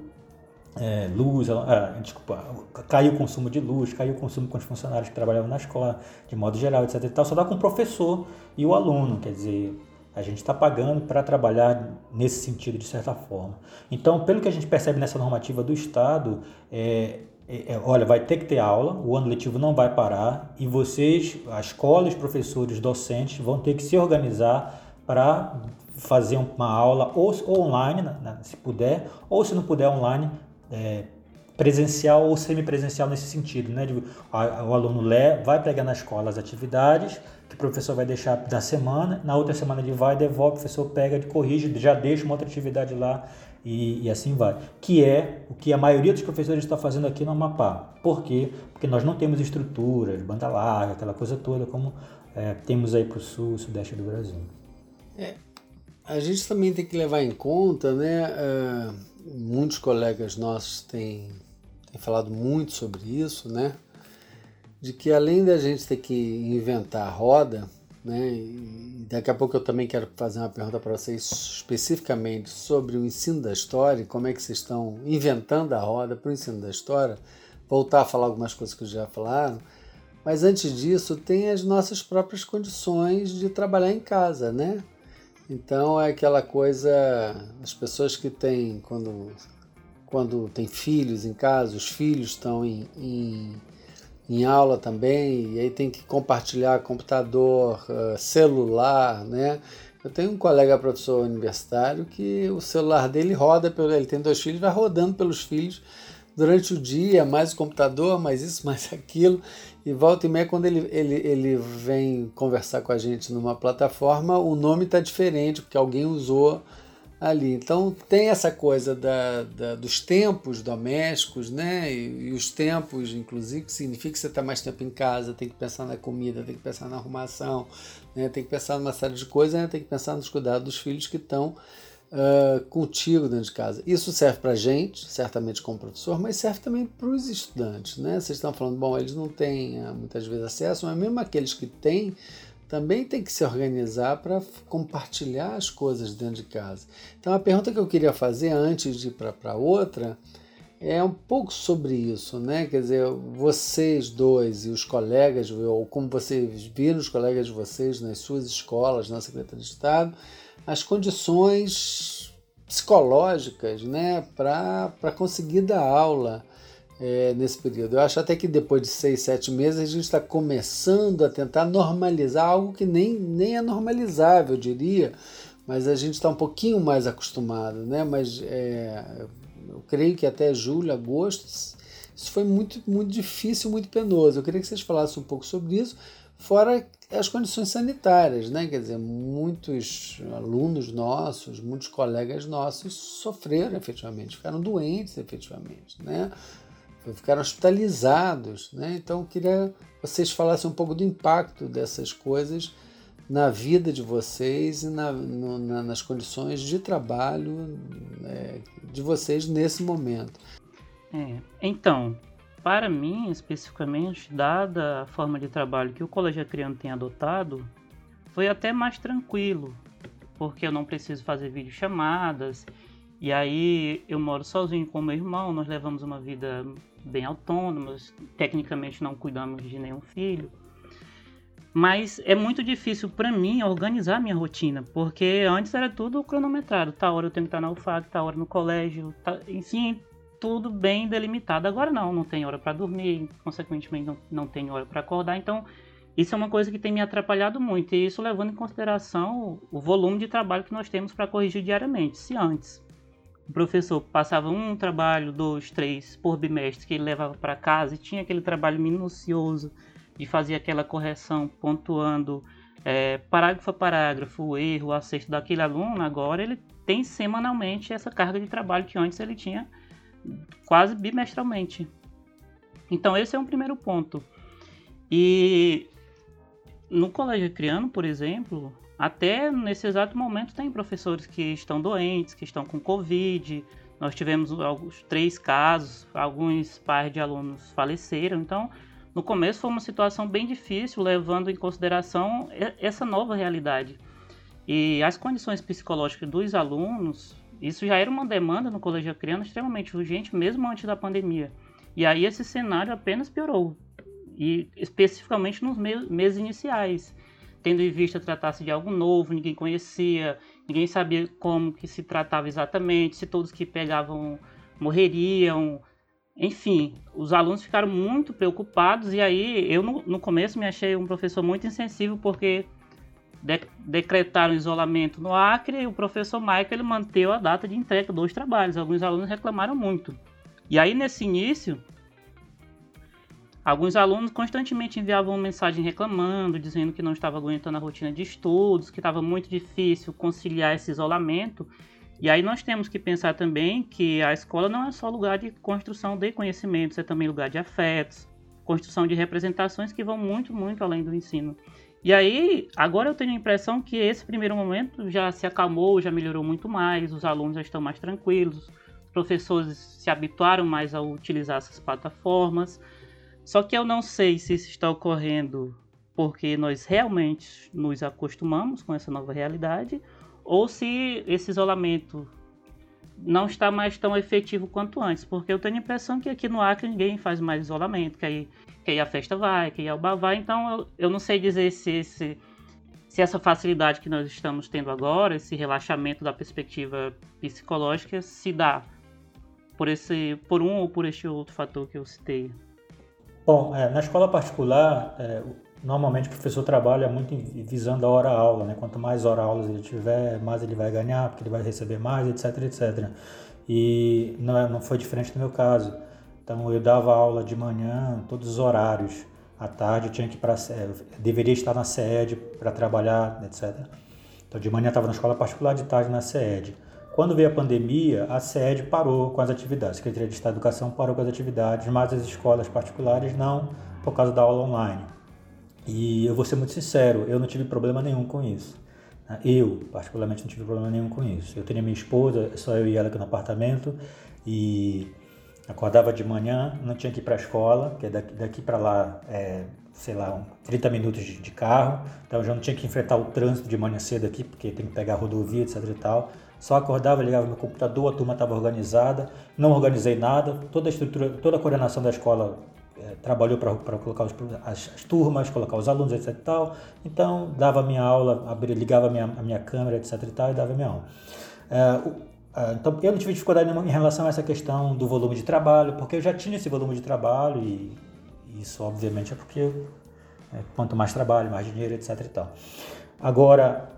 é, luz, ah, desculpa, caiu o consumo de luz, caiu o consumo com os funcionários que trabalhavam na escola, de modo geral, etc. Tal, só dá com o professor e o aluno, quer dizer, a gente está pagando para trabalhar nesse sentido, de certa forma. Então, pelo que a gente percebe nessa normativa do Estado, é, é, é, olha, vai ter que ter aula, o ano letivo não vai parar e vocês, a escola, os professores, docentes, vão ter que se organizar para fazer uma aula ou, ou online, se puder, ou se não puder online, é, presencial ou semipresencial nesse sentido, né? De, a, o aluno lê, vai pegar na escola as atividades que o professor vai deixar da semana, na outra semana ele vai, devolve, o professor pega, corrige, já deixa uma outra atividade lá e, e, assim vai. Que é o que a maioria dos professores está fazendo aqui no Amapá. Por quê? Porque nós não temos estruturas, banda larga, aquela coisa toda, como é, temos aí para o sul, sudeste do Brasil. É, a gente também tem que levar em conta, né? Uh, muitos colegas nossos têm, têm falado muito sobre isso, né? De que além da gente ter que inventar a roda, né? E daqui a pouco eu também quero fazer uma pergunta para vocês especificamente sobre o ensino da história, como é que vocês estão inventando a roda para o ensino da história. Voltar a falar algumas coisas que já falaram. Mas antes disso, tem as nossas próprias condições de trabalhar em casa, né? Então é aquela coisa, as pessoas que têm, quando, quando tem filhos em casa, os filhos estão em, em em aula também, e aí tem que compartilhar computador, uh, celular, né? Eu tenho um colega professor universitário que o celular dele roda, pelo, ele tem dois filhos, vai rodando pelos filhos durante o dia, mais o computador, mais isso, mais aquilo, e volta e meia, quando ele, ele, ele vem conversar com a gente numa plataforma, o nome está diferente, porque alguém usou ali. Então tem essa coisa da, da dos tempos domésticos, né? E, e, os tempos, inclusive, que significa que você está mais tempo em casa, tem que pensar na comida, tem que pensar na arrumação, né? tem que pensar numa série de coisas, né? tem que pensar nos cuidados dos filhos que estão uh, contigo dentro de casa. Isso serve para a gente, certamente como professor, mas serve também para os estudantes, né? Vocês estão falando, bom, eles não têm uh, muitas vezes acesso, mas mesmo aqueles que têm, também tem que se organizar para compartilhar as coisas dentro de casa. Então, a pergunta que eu queria fazer antes de ir para outra é um pouco sobre isso, né? Quer dizer, vocês dois e os colegas, ou como vocês viram os colegas de vocês nas suas escolas, na Secretaria de Estado, as condições psicológicas, né, para conseguir dar aula é, nesse período. Eu acho até que depois de seis, sete meses a gente está começando a tentar normalizar algo que nem, nem é normalizável, eu diria, mas a gente está um pouquinho mais acostumado, né? Mas é, eu creio que até julho, agosto, isso foi muito, muito difícil, muito penoso. Eu queria que vocês falassem um pouco sobre isso, fora as condições sanitárias, né? Quer dizer, muitos alunos nossos, muitos colegas nossos sofreram efetivamente, ficaram doentes efetivamente, né? Ficaram hospitalizados. Né? Então, eu queria que vocês falassem um pouco do impacto dessas coisas na vida de vocês e na, no, na, nas condições de trabalho né, de vocês nesse momento. É, então, para mim, especificamente, dada a forma de trabalho que o Colégio Criano tem adotado, foi até mais tranquilo, porque eu não preciso fazer videochamadas, e aí eu moro sozinho com meu irmão, nós levamos uma vida bem autônomas, tecnicamente não cuidamos de nenhum filho. Mas é muito difícil para mim organizar minha rotina, porque antes era tudo cronometrado. Tá hora eu tenho que estar na UFAC, tá hora no colégio, tá, enfim, tudo bem delimitado. Agora não, não tem hora para dormir, consequentemente não, não tem hora para acordar. Então, isso é uma coisa que tem me atrapalhado muito, e isso levando em consideração o, o volume de trabalho que nós temos para corrigir diariamente. Se antes o professor passava um trabalho, dois, três por bimestre que ele levava para casa e tinha aquele trabalho minucioso de fazer aquela correção, pontuando é, parágrafo a parágrafo, o erro, o acerto daquele aluno, agora ele tem semanalmente essa carga de trabalho que antes ele tinha quase bimestralmente. Então esse é um primeiro ponto. E no colégio criano, por exemplo, até nesse exato momento tem professores que estão doentes, que estão com Covid. Nós tivemos alguns três casos, alguns pais de alunos faleceram. Então, no começo foi uma situação bem difícil, levando em consideração essa nova realidade. E as condições psicológicas dos alunos, isso já era uma demanda no Colégio Criança extremamente urgente, mesmo antes da pandemia. E aí esse cenário apenas piorou, e especificamente nos meses iniciais tendo em vista tratar-se de algo novo, ninguém conhecia, ninguém sabia como que se tratava exatamente, se todos que pegavam morreriam. Enfim, os alunos ficaram muito preocupados e aí eu no, no começo me achei um professor muito insensível porque de, decretaram isolamento no Acre e o professor Michael ele manteve a data de entrega dos trabalhos. Alguns alunos reclamaram muito. E aí nesse início Alguns alunos constantemente enviavam mensagem reclamando, dizendo que não estava aguentando a rotina de estudos, que estava muito difícil conciliar esse isolamento. E aí nós temos que pensar também que a escola não é só lugar de construção de conhecimentos, é também lugar de afetos, construção de representações que vão muito, muito além do ensino. E aí, agora eu tenho a impressão que esse primeiro momento já se acalmou, já melhorou muito mais, os alunos já estão mais tranquilos, os professores se habituaram mais a utilizar essas plataformas. Só que eu não sei se isso está ocorrendo porque nós realmente nos acostumamos com essa nova realidade ou se esse isolamento não está mais tão efetivo quanto antes, porque eu tenho a impressão que aqui no Acre ninguém faz mais isolamento, que aí, que aí a festa vai, que aí a Uba vai, então eu, eu não sei dizer se, esse, se essa facilidade que nós estamos tendo agora, esse relaxamento da perspectiva psicológica, se dá por, esse, por um ou por este outro fator que eu citei. Bom, é, na escola particular, é, normalmente o professor trabalha muito visando a hora-aula, né? Quanto mais hora-aulas ele tiver, mais ele vai ganhar, porque ele vai receber mais, etc, etc. E não, é, não foi diferente no meu caso. Então eu dava aula de manhã, todos os horários. À tarde eu tinha que ir para deveria estar na sede para trabalhar, etc. Então de manhã estava na escola particular, de tarde na sede. Quando veio a pandemia, a sede parou com as atividades. A Secretaria de Estado da Educação parou com as atividades, mas as escolas particulares não, por causa da aula online. E eu vou ser muito sincero, eu não tive problema nenhum com isso. Né? Eu, particularmente, não tive problema nenhum com isso. Eu tenho minha esposa, só eu e ela aqui no apartamento, e acordava de manhã, não tinha que ir para a escola, que é daqui, daqui para lá, é, sei lá, 30 minutos de, de, carro, então eu já não tinha que enfrentar o trânsito de manhã cedo aqui, porque tem que pegar a rodovia, etc e tal Só acordava, ligava meu computador, a turma estava organizada, não organizei nada, toda a estrutura, toda a coordenação da escola é, trabalhou para colocar os, as, as, turmas, colocar os alunos, etc e tal. Então, dava minha aula, abria, ligava a minha, a minha câmera, etc e tal, e dava minha aula. É, o, é, então, eu não tive dificuldade nenhuma em relação a essa questão do volume de trabalho, porque eu já tinha esse volume de trabalho e isso, obviamente, é porque é, quanto mais trabalho, mais dinheiro, etc e tal. Agora,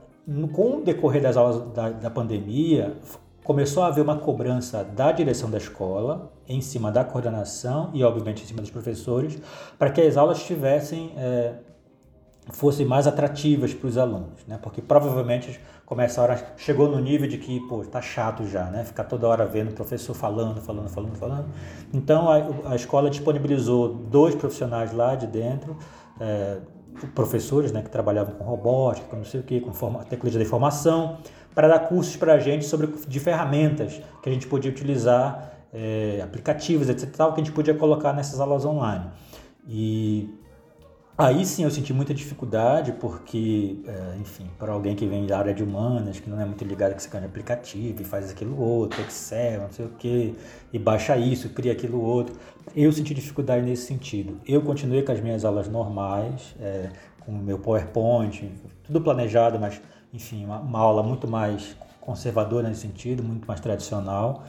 com o decorrer das aulas da, da pandemia, começou a haver uma cobrança da direção da escola, em cima da coordenação e, obviamente, em cima dos professores, para que as aulas tivessem, é, fossem mais atrativas para os alunos, né? Porque provavelmente começaram, chegou no nível de que, pô, tá chato já, né? Ficar toda hora vendo o professor falando, falando, falando, falando. Então, a, a escola disponibilizou dois profissionais lá de dentro, é, professores, né, que trabalhavam com robótica, com não sei o que, com tecnologia da informação, para dar cursos para a gente sobre de ferramentas que a gente podia utilizar, é, aplicativos, etc. Que a gente podia colocar nessas aulas online. E aí sim eu senti muita dificuldade, porque, é, enfim, para alguém que vem da área de humanas, que não é muito ligado com esse cara de aplicativo e faz aquilo outro, Excel, não sei o que, e baixa isso, cria aquilo outro, eu senti dificuldade nesse sentido. Eu continuei com as minhas aulas normais, é, com o meu PowerPoint, tudo planejado, mas enfim, uma, uma, aula muito mais conservadora nesse sentido, muito mais tradicional.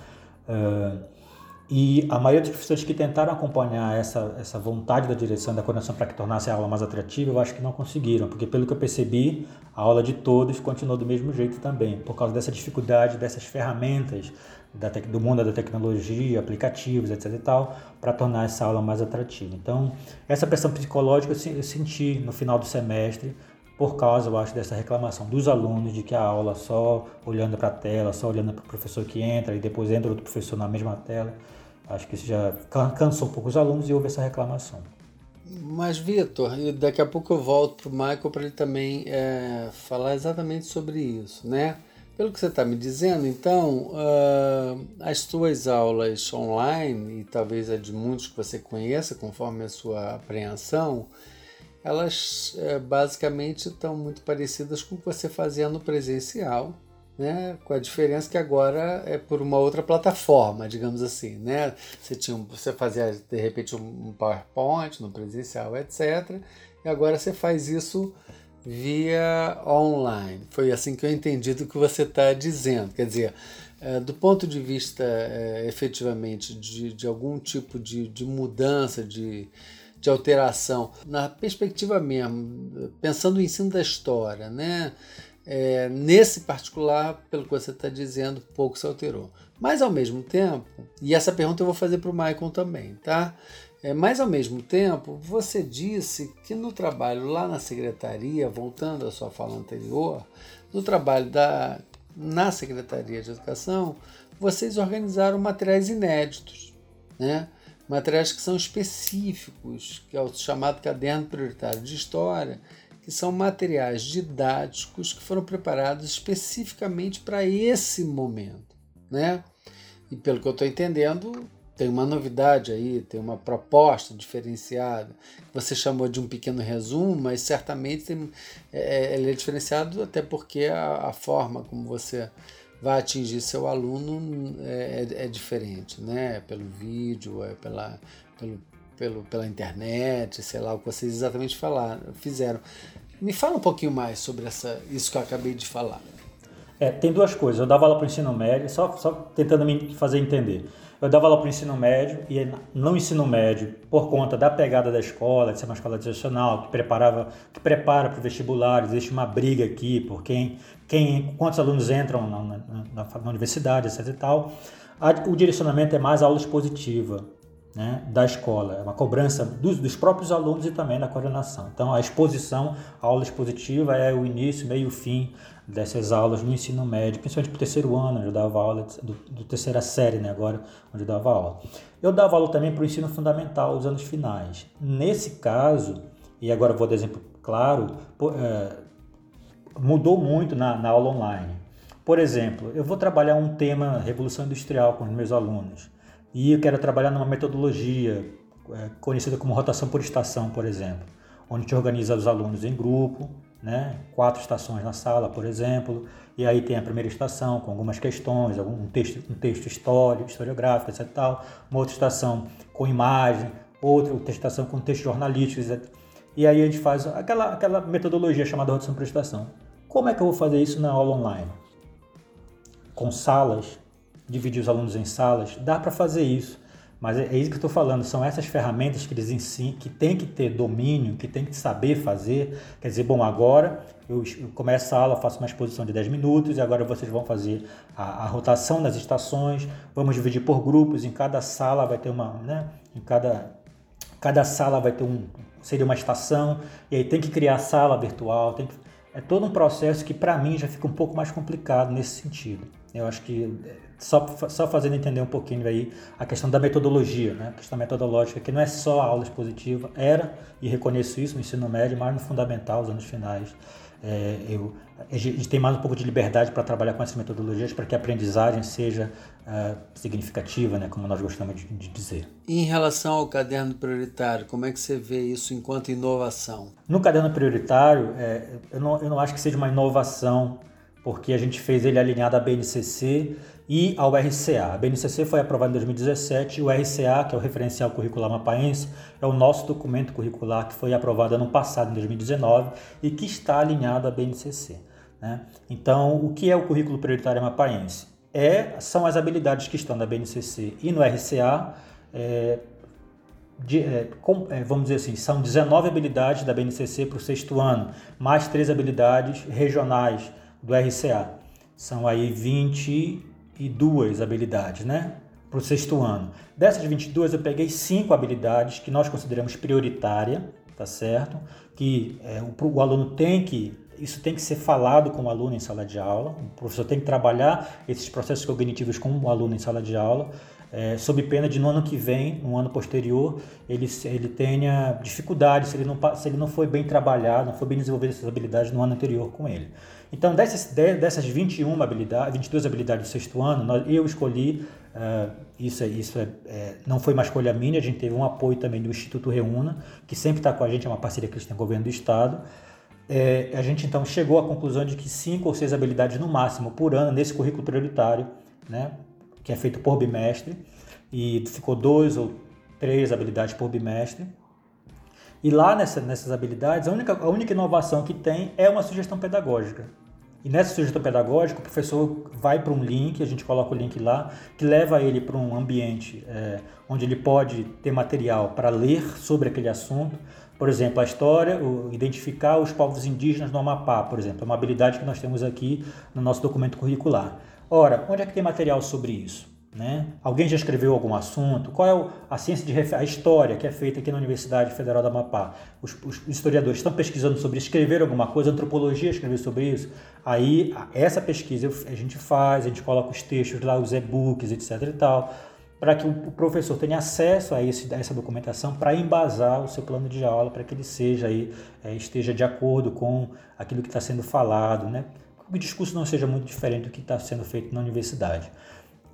E a maioria dos professores que tentaram acompanhar essa, essa vontade da direção da coordenação para que tornasse a aula mais atrativa, eu acho que não conseguiram, porque pelo que eu percebi, a aula de todos continuou do mesmo jeito também, por causa dessa dificuldade, dessas ferramentas da do mundo da tecnologia, aplicativos, etc e tal, para tornar essa aula mais atrativa. Então, essa pressão psicológica eu senti no final do semestre, por causa, eu acho, dessa reclamação dos alunos de que a aula só olhando para a tela, só olhando para o professor que entra e depois entra outro professor na mesma tela. Acho que isso já cansou um pouco os alunos e houve essa reclamação. Mas, Vitor, daqui a pouco eu volto para o Michael para ele também é, falar exatamente sobre isso, né? Pelo que você está me dizendo, então, uh, as suas aulas online, e talvez a de muitos que você conheça, conforme a sua apreensão, elas é, basicamente estão muito parecidas com o que você fazia no presencial, né? com a diferença que agora é por uma outra plataforma, digamos assim. Né? Você, tinha, você fazia de repente um PowerPoint no presencial, etc. E agora você faz isso via online. Foi assim que eu entendi do que você está dizendo. Quer dizer, é, do ponto de vista é, efetivamente de, de algum tipo de, de mudança, de de alteração, na perspectiva mesmo, pensando no ensino da história, né? É, nesse particular, pelo que você está dizendo, pouco se alterou. Mas ao mesmo tempo, e essa pergunta eu vou fazer para o Michael também, tá? É, mas ao mesmo tempo, você disse que no trabalho lá na secretaria, voltando à sua fala anterior, no trabalho da, na Secretaria de Educação, vocês organizaram materiais inéditos, né? materiais que são específicos, que é o chamado caderno prioritário de história, que são materiais didáticos que foram preparados especificamente para esse momento, né? E pelo que eu estou entendendo, tem uma novidade aí, tem uma proposta diferenciada. Você chamou de um pequeno resumo, mas certamente tem, é, ele é diferenciado até porque a, a forma como você vai atingir seu aluno é, é, é diferente, né? Pelo vídeo, é pela, pelo, pelo, pela internet, sei lá o que vocês exatamente falaram, fizeram. Me fala um pouquinho mais sobre essa, isso que eu acabei de falar. É, tem duas coisas. Eu dava aula para o ensino médio, só, só tentando me fazer entender. Eu dava aula para o ensino médio e no ensino médio, por conta da pegada da escola, de ser uma escola tradicional, que preparava, que prepara para o vestibular, existe uma briga aqui por quem, quem quantos alunos entram na, na, na, na universidade, etc e tal. A, o direcionamento é mais aula expositiva né, da escola, é uma cobrança dos, dos, próprios alunos e também da coordenação. Então, a exposição, a aula expositiva é o início, meio e fim dessas aulas no ensino médio, principalmente para o terceiro ano, onde eu dava aula, do, do terceira série, né, agora, onde eu dava aula. Eu dava aula também para o ensino fundamental, os anos finais. Nesse caso, e agora vou dar exemplo claro, é, mudou muito na, na aula online. Por exemplo, eu vou trabalhar um tema Revolução Industrial com os meus alunos e eu quero trabalhar numa metodologia é, conhecida como rotação por estação, por exemplo, onde gente organiza os alunos em grupo, né? quatro estações na sala, por exemplo, e aí tem a primeira estação com algumas questões, algum texto, um texto histórico, historiográfico, etc. Tal, uma outra estação com imagem, outra estação com texto jornalístico, etc. E aí a gente faz aquela, aquela metodologia chamada rotação por estação. Como é que eu vou fazer isso na aula online? Com salas, dividir os alunos em salas, dá para fazer isso. Mas é, é isso que eu estou falando, são essas ferramentas que eles ensinam, que tem que ter domínio, que tem que saber fazer. Quer dizer, bom, agora eu, começo a aula, faço uma exposição de 10 minutos e agora vocês vão fazer a, a, rotação das estações, vamos dividir por grupos, em cada sala vai ter uma, né, em cada, cada sala vai ter um, seria uma estação, e aí tem que criar sala virtual, tem que, é todo um processo que para mim já fica um pouco mais complicado nesse sentido. Eu acho que só, só fazendo entender um pouquinho aí a questão da metodologia, né? a questão metodológica, que não é só a aula expositiva, era, e reconheço isso no ensino médio, mas no fundamental, os anos finais, é, eu, a gente tem mais um pouco de liberdade para trabalhar com essas metodologias para que a aprendizagem seja uh, significativa, né, como nós gostamos de, de, dizer. E em relação ao caderno prioritário, como é que você vê isso enquanto inovação? No caderno prioritário, é, eu, não, eu não acho que seja uma inovação, porque a gente fez ele alinhado à BNCC e ao RCA. A BNCC foi aprovada em 2017 e o RCA, que é o Referencial Curricular Mapaense, é o nosso documento curricular que foi aprovado ano passado, em 2019, e que está alinhado à BNCC. Né? Então, o que é o currículo prioritário mapaense? É, são as habilidades que estão na BNCC e no RCA, é, de, é, com, é, vamos dizer assim, são 19 habilidades da BNCC para o sexto ano, mais três habilidades regionais do RCA. São aí 20 22 habilidades, né? Para o sexto ano. Dessas 22, eu peguei cinco habilidades que nós consideramos prioritária, tá certo? Que é, o, o aluno tem que isso tem que ser falado com o aluno em sala de aula. O professor tem que trabalhar esses processos cognitivos com o aluno em sala de aula, é, sob pena de no ano que vem, no ano posterior, ele, ele tenha dificuldade se ele, não, se ele não foi bem trabalhado, não foi bem desenvolvido essas habilidades no ano anterior com ele. Então, dessas, dessas 21 habilidades, 22 habilidades do sexto ano, eu escolhi, uh, isso, é, isso é, é, não foi uma escolha minha, a gente teve um apoio também do Instituto Reúna, que sempre está com a gente, é uma parceria que eles têm com o governo do Estado. É, a gente então chegou à conclusão de que cinco ou seis habilidades no máximo por ano nesse currículo prioritário, né, que é feito por bimestre, e ficou dois ou três habilidades por bimestre. E lá nessa, nessas habilidades, a única, a única inovação que tem é uma sugestão pedagógica. E nessa sugestão pedagógica, o professor vai para um link, a gente coloca o link lá, que leva ele para um ambiente é, onde ele pode ter material para ler sobre aquele assunto. Por exemplo, a história, o, identificar os povos indígenas no Amapá, por exemplo, é uma habilidade que nós temos aqui no nosso documento curricular. Ora, onde é que tem material sobre isso? Né? Alguém já escreveu algum assunto? Qual é a ciência de a história que é feita aqui na Universidade Federal da Amapá? Os, os historiadores estão pesquisando sobre isso, escreveram alguma coisa, antropologia escreveu sobre isso. Aí essa pesquisa a gente faz, a gente coloca os textos lá, os e-books, etc. e tal, para que o professor tenha acesso a, esse, a essa documentação para embasar o seu plano de aula, para que ele seja aí, é, esteja de acordo com aquilo que está sendo falado, né? Que o discurso não seja muito diferente do que está sendo feito na universidade.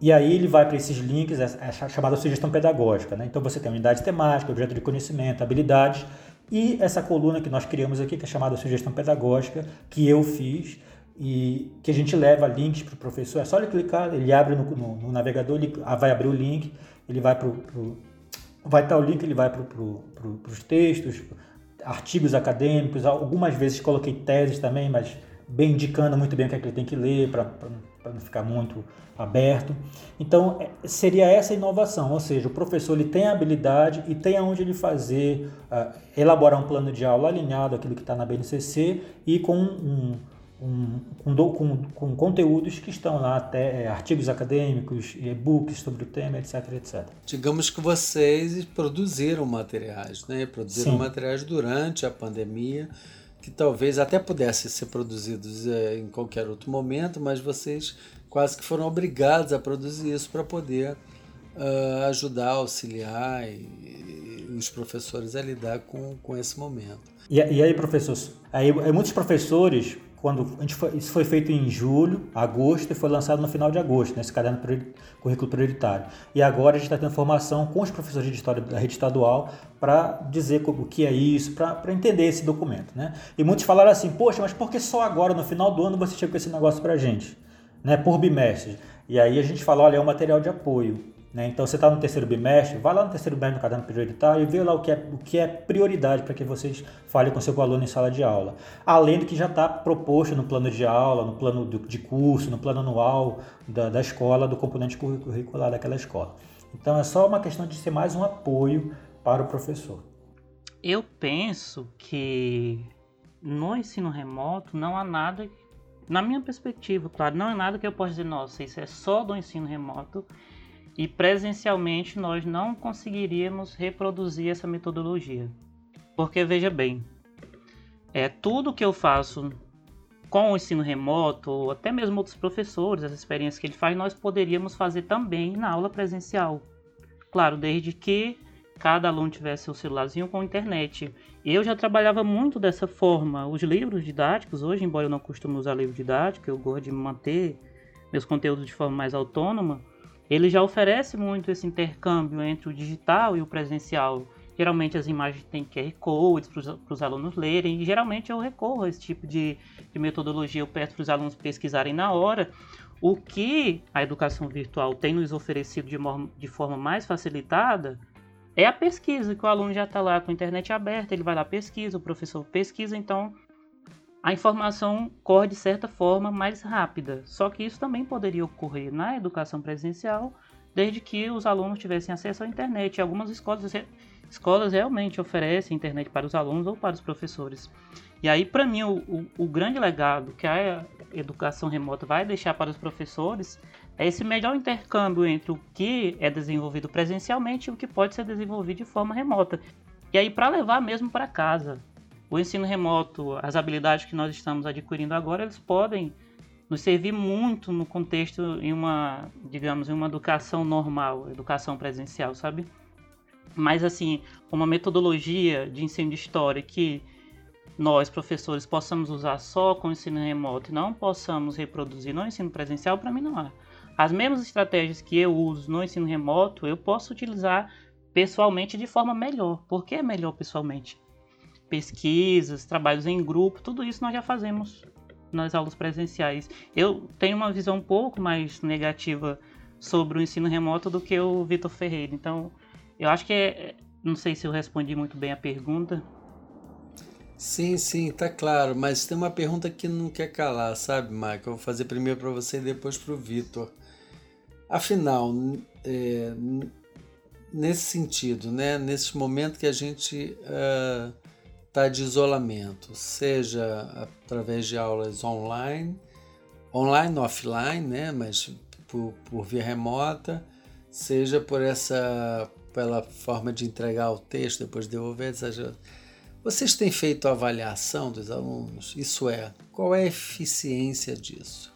E aí ele vai para esses links, é, chamada sugestão pedagógica. Né? Então você tem unidade temática, objeto de conhecimento, habilidades e essa coluna que nós criamos aqui, que é chamada sugestão pedagógica, que eu fiz e que a gente leva links para o professor. É só ele clicar, ele abre no, no, no navegador, ele vai abrir o link, ele vai para. Vai estar o link, ele vai para pro, pro, os textos, artigos acadêmicos, algumas vezes coloquei teses também, mas bem indicando muito bem o que, é que ele tem que ler para não ficar muito aberto. Então, é, seria essa inovação, ou seja, o professor ele tem a habilidade e tem aonde ele fazer, uh, elaborar um plano de aula alinhado àquilo que está na BNCC e com um, um, com, com, com, conteúdos que estão lá, até é, artigos acadêmicos, e-books sobre o tema, etc, etc. Digamos que vocês produziram materiais, né? Produziram Sim. materiais durante a pandemia, que talvez até pudessem ser produzidos é, em qualquer outro momento, mas vocês quase que foram obrigados a produzir isso para poder uh, ajudar, auxiliar e, e os professores a lidar com, com esse momento. E, e aí, professor, aí, muitos professores quando foi, isso foi feito em julho, agosto e foi lançado no final de agosto, nesse caderno priori, currículo prioritário. E agora a gente está tendo formação com os professores de história da rede estadual para dizer o que é isso, para entender esse documento. Né? E muitos falaram assim, poxa, mas por que só agora, no final do ano, você chega com esse negócio para a gente? Né? Por bimestre. E aí a gente falou, olha, é um material de apoio. Né? Então você está no terceiro bimestre, vai lá no terceiro bimestre no caderno prioritário e vê lá o que é, o que é prioridade para que vocês falem com seu aluno em sala de aula. Além do que já está proposto no plano de aula, no plano de curso, no plano anual da, da escola, do componente curricular daquela escola. Então é só uma questão de ser mais um apoio para o professor. Eu penso que no ensino remoto não há nada, na minha perspectiva, claro, não é nada que eu possa dizer, nossa, isso é só do ensino remoto e presencialmente nós não conseguiríamos reproduzir essa metodologia. Porque veja bem, é tudo que eu faço com o ensino remoto, ou até mesmo outros professores, as experiências que ele faz, nós poderíamos fazer também na aula presencial. Claro, desde que cada aluno tivesse seu celularzinho com internet. Eu já trabalhava muito dessa forma. Os livros didáticos, hoje, embora eu não costume usar livro didático, eu gosto de manter meus conteúdos de forma mais autônoma, ele já oferece muito esse intercâmbio entre o digital e o presencial. Geralmente as imagens têm QR codes para os alunos lerem, e geralmente eu recorro a esse tipo de, de metodologia, eu peço para os alunos pesquisarem na hora. O que a educação virtual tem nos oferecido de, de forma mais facilitada é a pesquisa, que o aluno já está lá com a internet aberta, ele vai lá pesquisa, o professor pesquisa, então a informação corre de certa forma mais rápida. Só que isso também poderia ocorrer na educação presencial, desde que os alunos tivessem acesso à internet. Algumas escolas, escolas realmente oferecem internet para os alunos ou para os professores. E aí, para mim, o, o, o, grande legado que a educação remota vai deixar para os professores é esse melhor intercâmbio entre o que é desenvolvido presencialmente e o que pode ser desenvolvido de forma remota. E aí, para levar mesmo para casa, o ensino remoto, as habilidades que nós estamos adquirindo agora, eles podem nos servir muito no contexto em uma, digamos, em uma educação normal, educação presencial, sabe? Mas assim, uma metodologia de ensino de história que nós, professores, possamos usar só com ensino remoto e não possamos reproduzir no ensino presencial, para mim não há. As mesmas estratégias que eu uso no ensino remoto, eu posso utilizar pessoalmente de forma melhor. Por que é melhor pessoalmente? pesquisas, trabalhos em grupo, tudo isso nós já fazemos nas aulas presenciais. Eu tenho uma visão um pouco mais negativa sobre o ensino remoto do que o Vitor Ferreira. Então, eu acho que é, não sei se eu respondi muito bem a pergunta. Sim, sim, tá claro, mas tem uma pergunta que não quer calar, sabe, Michael? Eu vou fazer primeiro para você e depois para o Vitor. Afinal, é, nesse sentido, né, nesse momento que a gente uh, está de isolamento, seja através de aulas online, online, offline, né, mas por, por via remota, seja por essa pela forma de entregar o texto depois de devolver, seja vocês têm feito a avaliação dos alunos? Isso é, qual é a eficiência disso?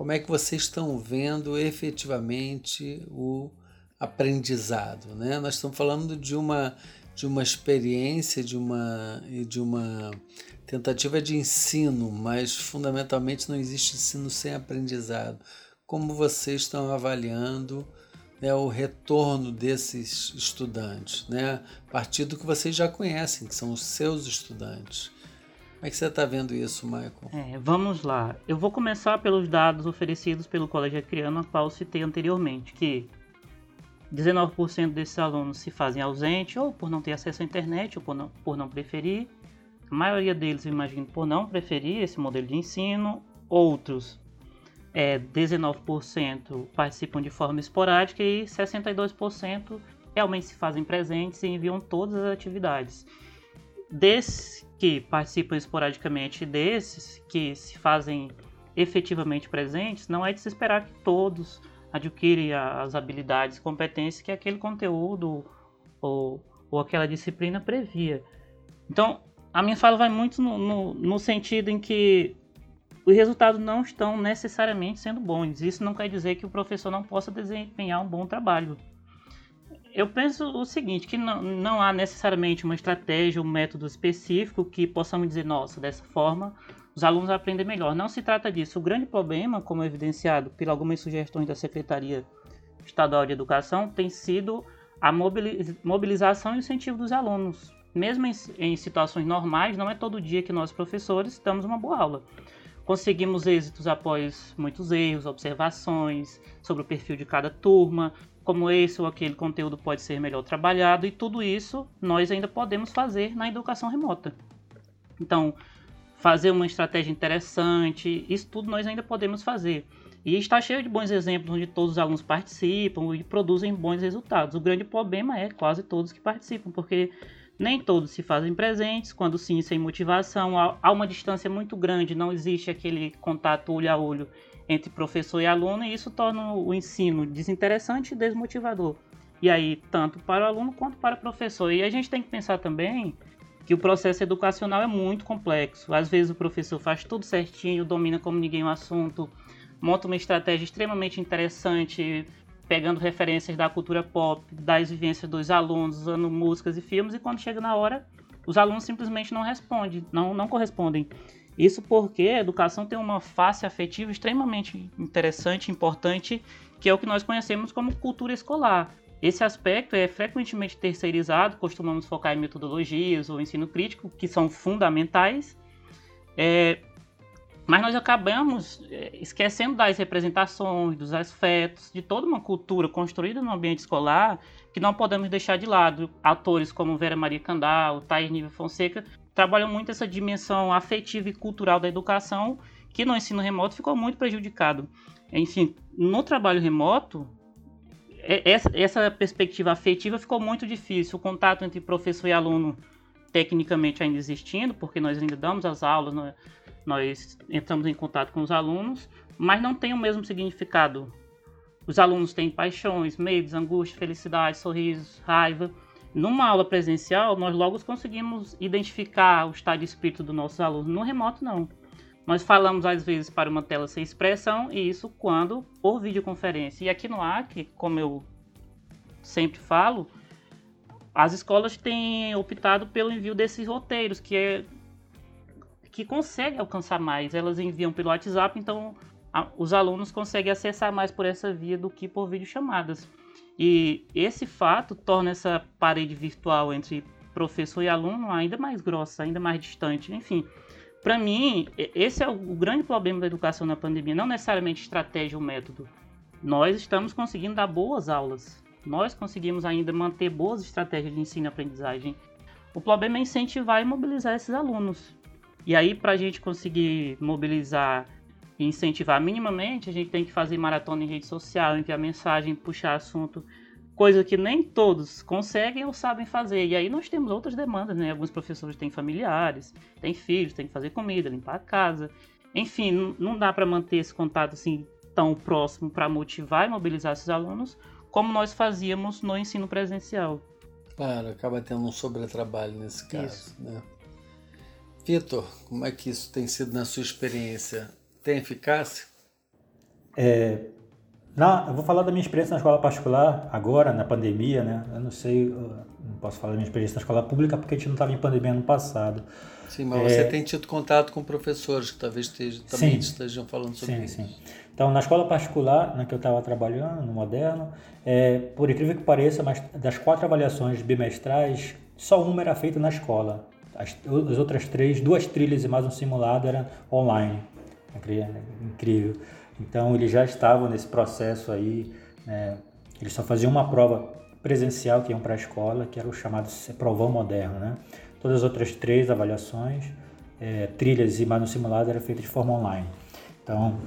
Como é que vocês estão vendo efetivamente o aprendizado? Né? Nós estamos falando de uma de uma experiência, de uma, de uma tentativa de ensino, mas fundamentalmente não existe ensino sem aprendizado. Como vocês estão avaliando né, o retorno desses estudantes, né, a partir do que vocês já conhecem, que são os seus estudantes? Como é que você está vendo isso, Michael? É, vamos lá. Eu vou começar pelos dados oferecidos pelo Colégio Acriano, a qual citei anteriormente, que 19% desses alunos se fazem ausente ou por não ter acesso à internet ou por não, por não preferir. A maioria deles, eu imagino, por não preferir esse modelo de ensino. Outros, é, 19% participam de forma esporádica e 62% realmente se fazem presentes e enviam todas as atividades. Desses que participam esporadicamente desses que se fazem efetivamente presentes, não é de se esperar que todos adquire as habilidades, competências que aquele conteúdo ou, ou aquela disciplina previa. Então, a minha fala vai muito no, no, no sentido em que os resultados não estão necessariamente sendo bons. Isso não quer dizer que o professor não possa desempenhar um bom trabalho. Eu penso o seguinte, que não, não há necessariamente uma estratégia, um método específico que possamos dizer, nossa, dessa forma os alunos aprendem melhor. Não se trata disso. O grande problema, como evidenciado por algumas sugestões da Secretaria Estadual de Educação, tem sido a mobilização e incentivo dos alunos. Mesmo em, em situações normais, não é todo dia que nós, professores, damos uma boa aula. Conseguimos êxitos após muitos erros, observações sobre o perfil de cada turma, como esse ou aquele conteúdo pode ser melhor trabalhado, e tudo isso nós ainda podemos fazer na educação remota. Então, fazer uma estratégia interessante, isso tudo nós ainda podemos fazer. E está cheio de bons exemplos onde todos os alunos participam e produzem bons resultados. O grande problema é quase todos que participam, porque nem todos se fazem presentes, quando sim, sem motivação, há uma distância muito grande, não existe aquele contato olho a olho entre professor e aluno, e isso torna o ensino desinteressante e desmotivador. E aí, tanto para o aluno quanto para o professor. E a gente tem que pensar também que o processo educacional é muito complexo. Às vezes o professor faz tudo certinho, domina como ninguém o assunto, monta uma estratégia extremamente interessante, pegando referências da cultura pop, das vivências dos alunos, usando músicas e filmes, e quando chega na hora, os alunos simplesmente não respondem, não, não correspondem. Isso porque a educação tem uma face afetiva extremamente interessante, importante, que é o que nós conhecemos como cultura escolar. Esse aspecto é frequentemente terceirizado, costumamos focar em metodologias ou ensino crítico, que são fundamentais, é, mas nós acabamos é, esquecendo das representações, dos afetos, de toda uma cultura construída no ambiente escolar que não podemos deixar de lado. Autores como Vera Maria Candal, Thaís Nível Fonseca trabalham muito essa dimensão afetiva e cultural da educação que no ensino remoto ficou muito prejudicado. Enfim, no trabalho remoto, é, essa perspectiva afetiva ficou muito difícil. O contato entre professor e aluno, tecnicamente ainda existindo, porque nós ainda damos as aulas, nós entramos em contato com os alunos, mas não tem o mesmo significado. Os alunos têm paixões, medos, angústia, felicidade, sorrisos, raiva. Numa aula presencial, nós logo conseguimos identificar o estado de espírito dos nossos alunos. No remoto, não. Nós falamos às vezes para uma tela sem expressão, e isso quando por videoconferência. E aqui no AC, como eu sempre falo, as escolas têm optado pelo envio desses roteiros, que é que consegue alcançar mais. Elas enviam pelo WhatsApp, então a, os alunos conseguem acessar mais por essa via do que por videochamadas. E esse fato torna essa parede virtual entre professor e aluno ainda mais grossa, ainda mais distante. Enfim, para mim, esse é o grande problema da educação na pandemia, não necessariamente estratégia ou método. Nós estamos conseguindo dar boas aulas. Nós conseguimos ainda manter boas estratégias de ensino e aprendizagem. O problema é incentivar e mobilizar esses alunos. E aí, para a gente conseguir mobilizar incentivar minimamente, a gente tem que fazer maratona em rede social, enviar mensagem, puxar assunto, coisa que nem todos conseguem ou sabem fazer. E aí nós temos outras demandas, né? Alguns professores têm familiares, têm filhos, têm que fazer comida, limpar a casa. Enfim, não dá para manter esse contato assim tão próximo para motivar e mobilizar esses alunos como nós fazíamos no ensino presencial. Claro, acaba tendo um sobretrabalho nesse caso, Isso. né? Vitor, como é que isso tem sido na sua experiência? Tem eficácia? É, na, eu vou falar da minha experiência na escola particular agora, na pandemia, né? Eu não sei, eu não posso falar da minha experiência na escola pública porque a gente não estava em pandemia no passado. Sim, mas é, você tem tido contato com professores que talvez estejam, também sim, estejam falando sobre sim, isso. Sim, sim. Então, na escola particular na que eu estava trabalhando, no Moderno, é, por incrível que pareça, mas das quatro avaliações bimestrais, só uma era feita na escola. As, as outras três, duas trilhas e mais um simulado eram online. Incrível. Então eles já estavam nesse processo aí. Né? Eles só faziam uma prova presencial que iam para a escola, que era o chamado provão moderno. Né? Todas as outras três avaliações, é, trilhas e mais um simulado, era feita de forma online. Então,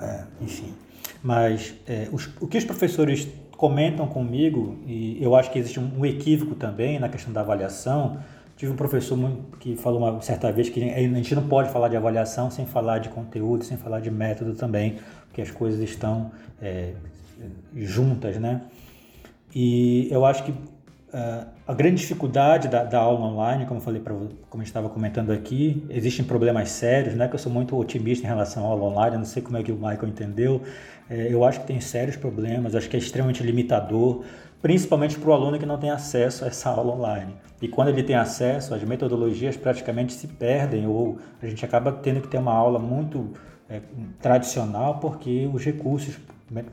é, enfim. Mas é, os, o que os professores comentam comigo, e eu acho que existe um equívoco também na questão da avaliação, Tive um professor que falou uma certa vez que a gente não pode falar de avaliação sem falar de conteúdo, sem falar de método também, porque as coisas estão é, juntas, né? E eu acho que uh, a grande dificuldade da, da, aula online, como eu falei, pra, como a gente estava comentando aqui, existem problemas sérios, né? Que eu sou muito otimista em relação à aula online, não sei como é que o Michael entendeu. É, eu acho que tem sérios problemas, acho que é extremamente limitador, principalmente para o aluno que não tem acesso a essa aula online. E quando ele tem acesso, as metodologias praticamente se perdem ou a gente acaba tendo que ter uma aula muito é, tradicional porque os recursos,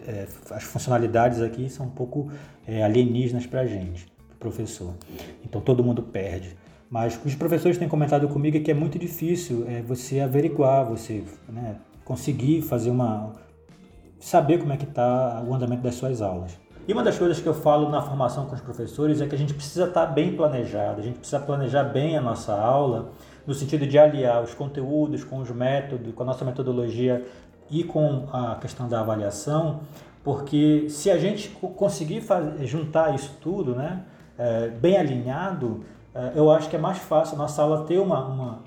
é, as funcionalidades aqui são um pouco é, alienígenas para a gente, professor. Então todo mundo perde. Mas os professores têm comentado comigo que é muito difícil é, você averiguar, você né, conseguir fazer uma, saber como é que está o andamento das suas aulas. E uma das coisas que eu falo na formação com os professores é que a gente precisa estar tá bem planejado, a gente precisa planejar bem a nossa aula, no sentido de aliar os conteúdos com os métodos, com a nossa metodologia e com a questão da avaliação, porque se a gente conseguir fazer, juntar isso tudo, né, é, bem alinhado, é, eu acho que é mais fácil a nossa aula ter uma, uma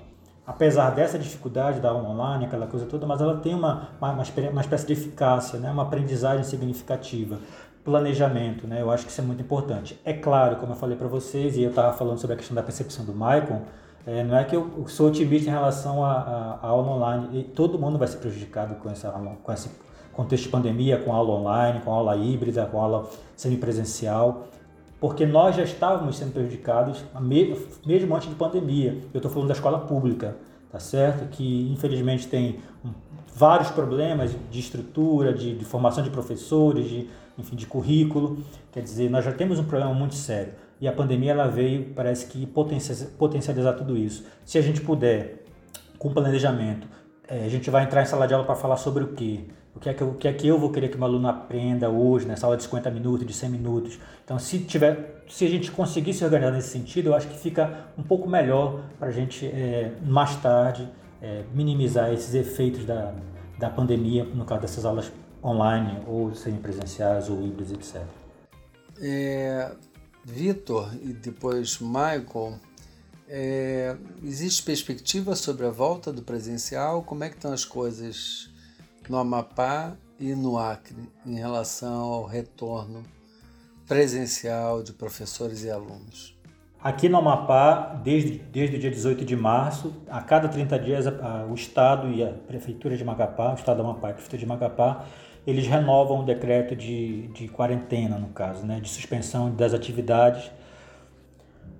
apesar dessa dificuldade da aula online, aquela coisa toda, mas ela tem uma, uma, uma espécie de eficácia, né? uma aprendizagem significativa. Planejamento, né? eu acho que isso é muito importante. É claro, como eu falei para vocês, e eu estava falando sobre a questão da percepção do Michael, é, não é que eu sou otimista em relação à aula online, e todo mundo vai ser prejudicado com, essa, com esse contexto de pandemia, com aula online, com aula híbrida, com aula semipresencial porque nós já estávamos sendo prejudicados mesmo antes de pandemia. Eu estou falando da escola pública, tá certo? Que infelizmente tem vários problemas de estrutura, de, de, formação de professores, de, enfim, de currículo. Quer dizer, nós já temos um problema muito sério. E a pandemia ela veio, parece que potencializar tudo isso. Se a gente puder, com planejamento, é, a gente vai entrar em sala de aula para falar sobre o quê? O que, é que eu, o que é que eu vou querer que meu aluno aprenda hoje, nessa aula de 50 minutos, de 100 minutos? Então, se, tiver, se a gente conseguir se organizar nesse sentido, eu acho que fica um pouco melhor para a gente, é, mais tarde, é, minimizar esses efeitos da, da pandemia, no caso dessas aulas online, ou semipresenciais, ou híbridas, etc. É, Vitor e depois Michael, é, existe perspectiva sobre a volta do presencial? Como é que estão as coisas no Amapá e no Acre em relação ao retorno presencial de professores e alunos? Aqui no Amapá, desde, desde o dia 18 de março, a cada 30 dias, a, a, o Estado e a Prefeitura de Macapá, o Estado do Amapá e a Prefeitura de Macapá, eles renovam o decreto de, de quarentena, no caso, né, de suspensão das atividades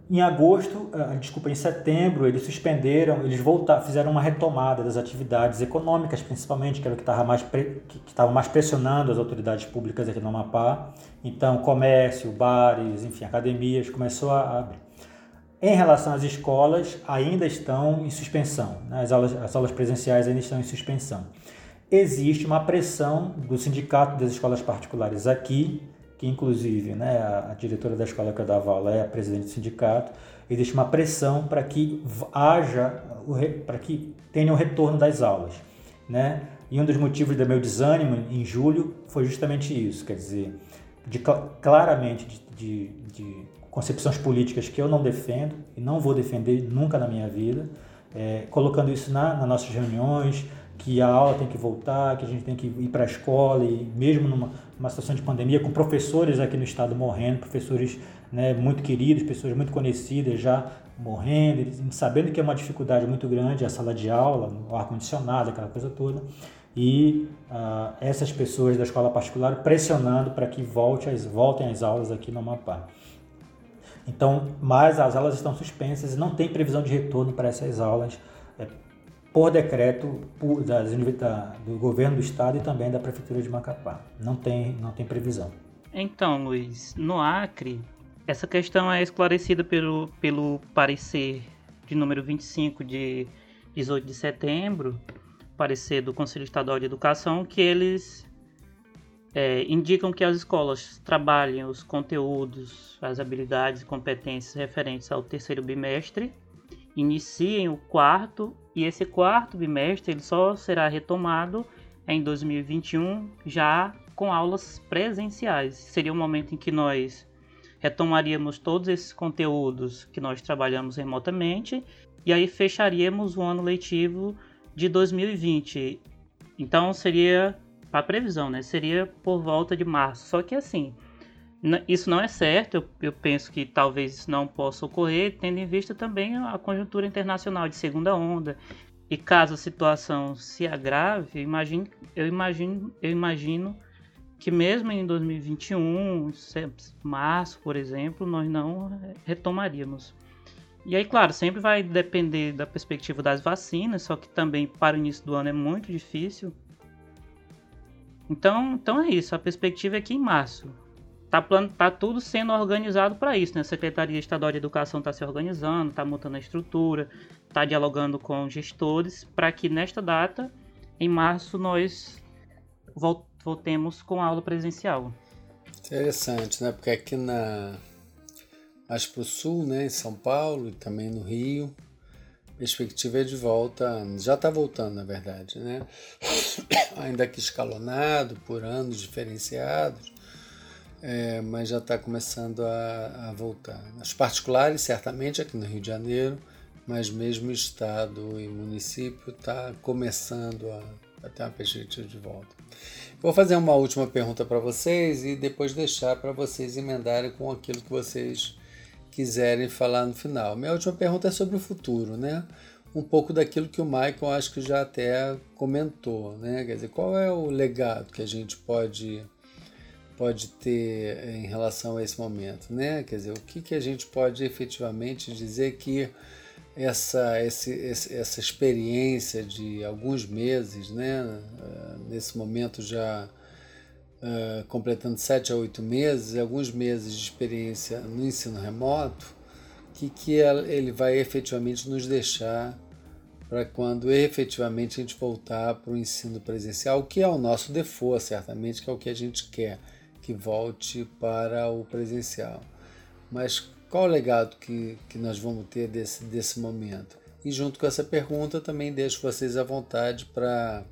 em agosto, uh, desculpa, em setembro, eles suspenderam, eles voltaram, fizeram uma retomada das atividades econômicas, principalmente, que era o que estava mais, que estava mais pressionando as autoridades públicas aqui no Amapá. Então, comércio, bares, enfim, academias, começou a abrir. Em relação às escolas, ainda estão em suspensão, né? as, aulas, as aulas presenciais ainda estão em suspensão. Existe uma pressão do Sindicato das Escolas Particulares aqui, que inclusive né, a, diretora da escola que eu dava aula é a presidente do sindicato, existe uma pressão para que haja, para que tenha o retorno das aulas. Né? E um dos motivos do meu desânimo em julho foi justamente isso, quer dizer, de, claramente de, de, de concepções políticas que eu não defendo e não vou defender nunca na minha vida, é, colocando isso na, nas nossas reuniões, que a aula tem que voltar, que a gente tem que ir para a escola e mesmo numa, numa, situação de pandemia, com professores aqui no estado morrendo, professores né, muito queridos, pessoas muito conhecidas já morrendo, sabendo que é uma dificuldade muito grande a sala de aula, o ar-condicionado, aquela coisa toda, e uh, essas pessoas da escola particular pressionando para que volte as, voltem as aulas aqui no Amapá. Então, mas as aulas estão suspensas e não tem previsão de retorno para essas aulas por decreto das, da, do governo do estado e também da prefeitura de Macapá. Não tem, não tem previsão. Então, Luiz, no Acre, essa questão é esclarecida pelo, pelo parecer de número 25 de 18 de setembro, parecer do Conselho Estadual de Educação, que eles é, indicam que as escolas trabalhem os conteúdos, as habilidades e competências referentes ao terceiro bimestre iniciem o quarto e esse quarto bimestre ele só será retomado em 2021 já com aulas presenciais. Seria o momento em que nós retomaríamos todos esses conteúdos que nós trabalhamos remotamente e aí fecharíamos o ano letivo de 2020. Então seria a previsão, né? Seria por volta de março. Só que assim, Isso não é certo, eu, penso que talvez isso não possa ocorrer, tendo em vista também a conjuntura internacional de segunda onda. E caso a situação se agrave, eu imagino, eu imagino, eu imagino que mesmo em 2021, março, por exemplo, nós não retomaríamos. E aí, claro, sempre vai depender da perspectiva das vacinas, só que também para o início do ano é muito difícil. Então, então é isso, a perspectiva é que em março tá, tá tudo sendo organizado para isso, né? A Secretaria Estadual de Educação está se organizando, está montando a estrutura, está dialogando com gestores para que nesta data, em março, nós voltemos com a aula presencial. Interessante, né? Porque aqui na mais para o sul, né, em São Paulo e também no Rio, perspectiva é de volta, já está voltando na verdade, né? ainda que escalonado, por anos diferenciados, é, mas já está começando a, a, voltar. As particulares, certamente, aqui no Rio de Janeiro, mas mesmo estado e município está começando a, a ter uma perspectiva de volta. Vou fazer uma última pergunta para vocês e depois deixar para vocês emendarem com aquilo que vocês quiserem falar no final. Minha última pergunta é sobre o futuro, né? Um pouco daquilo que o Michael acho que já até comentou, né? Quer dizer, qual é o legado que a gente pode pode ter em relação a esse momento, né? Quer dizer, o que, que a gente pode efetivamente dizer que essa, esse, essa experiência de alguns meses, né? Eh, nesse momento já uh, completando sete a oito meses, alguns meses de experiência no ensino remoto, que, que ele vai efetivamente nos deixar para quando efetivamente a gente voltar para o ensino presencial, que é o nosso default, certamente, que é o que a gente quer, que volte para o presencial. Mas qual o legado que, que nós vamos ter desse, desse momento? E junto com essa pergunta, também deixo vocês à vontade para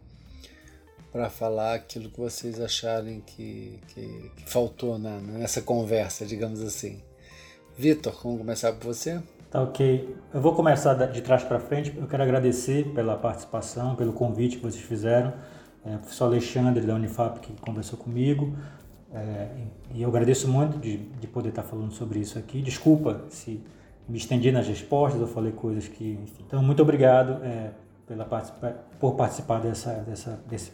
para falar aquilo que vocês acharem que, que, que faltou na, nessa conversa, digamos assim. Vitor, vamos começar por você? Tá ok. Eu vou começar de trás para frente. Eu quero agradecer pela participação, pelo convite que vocês fizeram. É, o professor Alexandre da Unifap que conversou comigo. É, e eu agradeço muito de, de poder estar falando sobre isso aqui. Desculpa se me estendi nas respostas, eu falei coisas que. Enfim. Então, muito obrigado é, pela por participar dessa, dessa, desse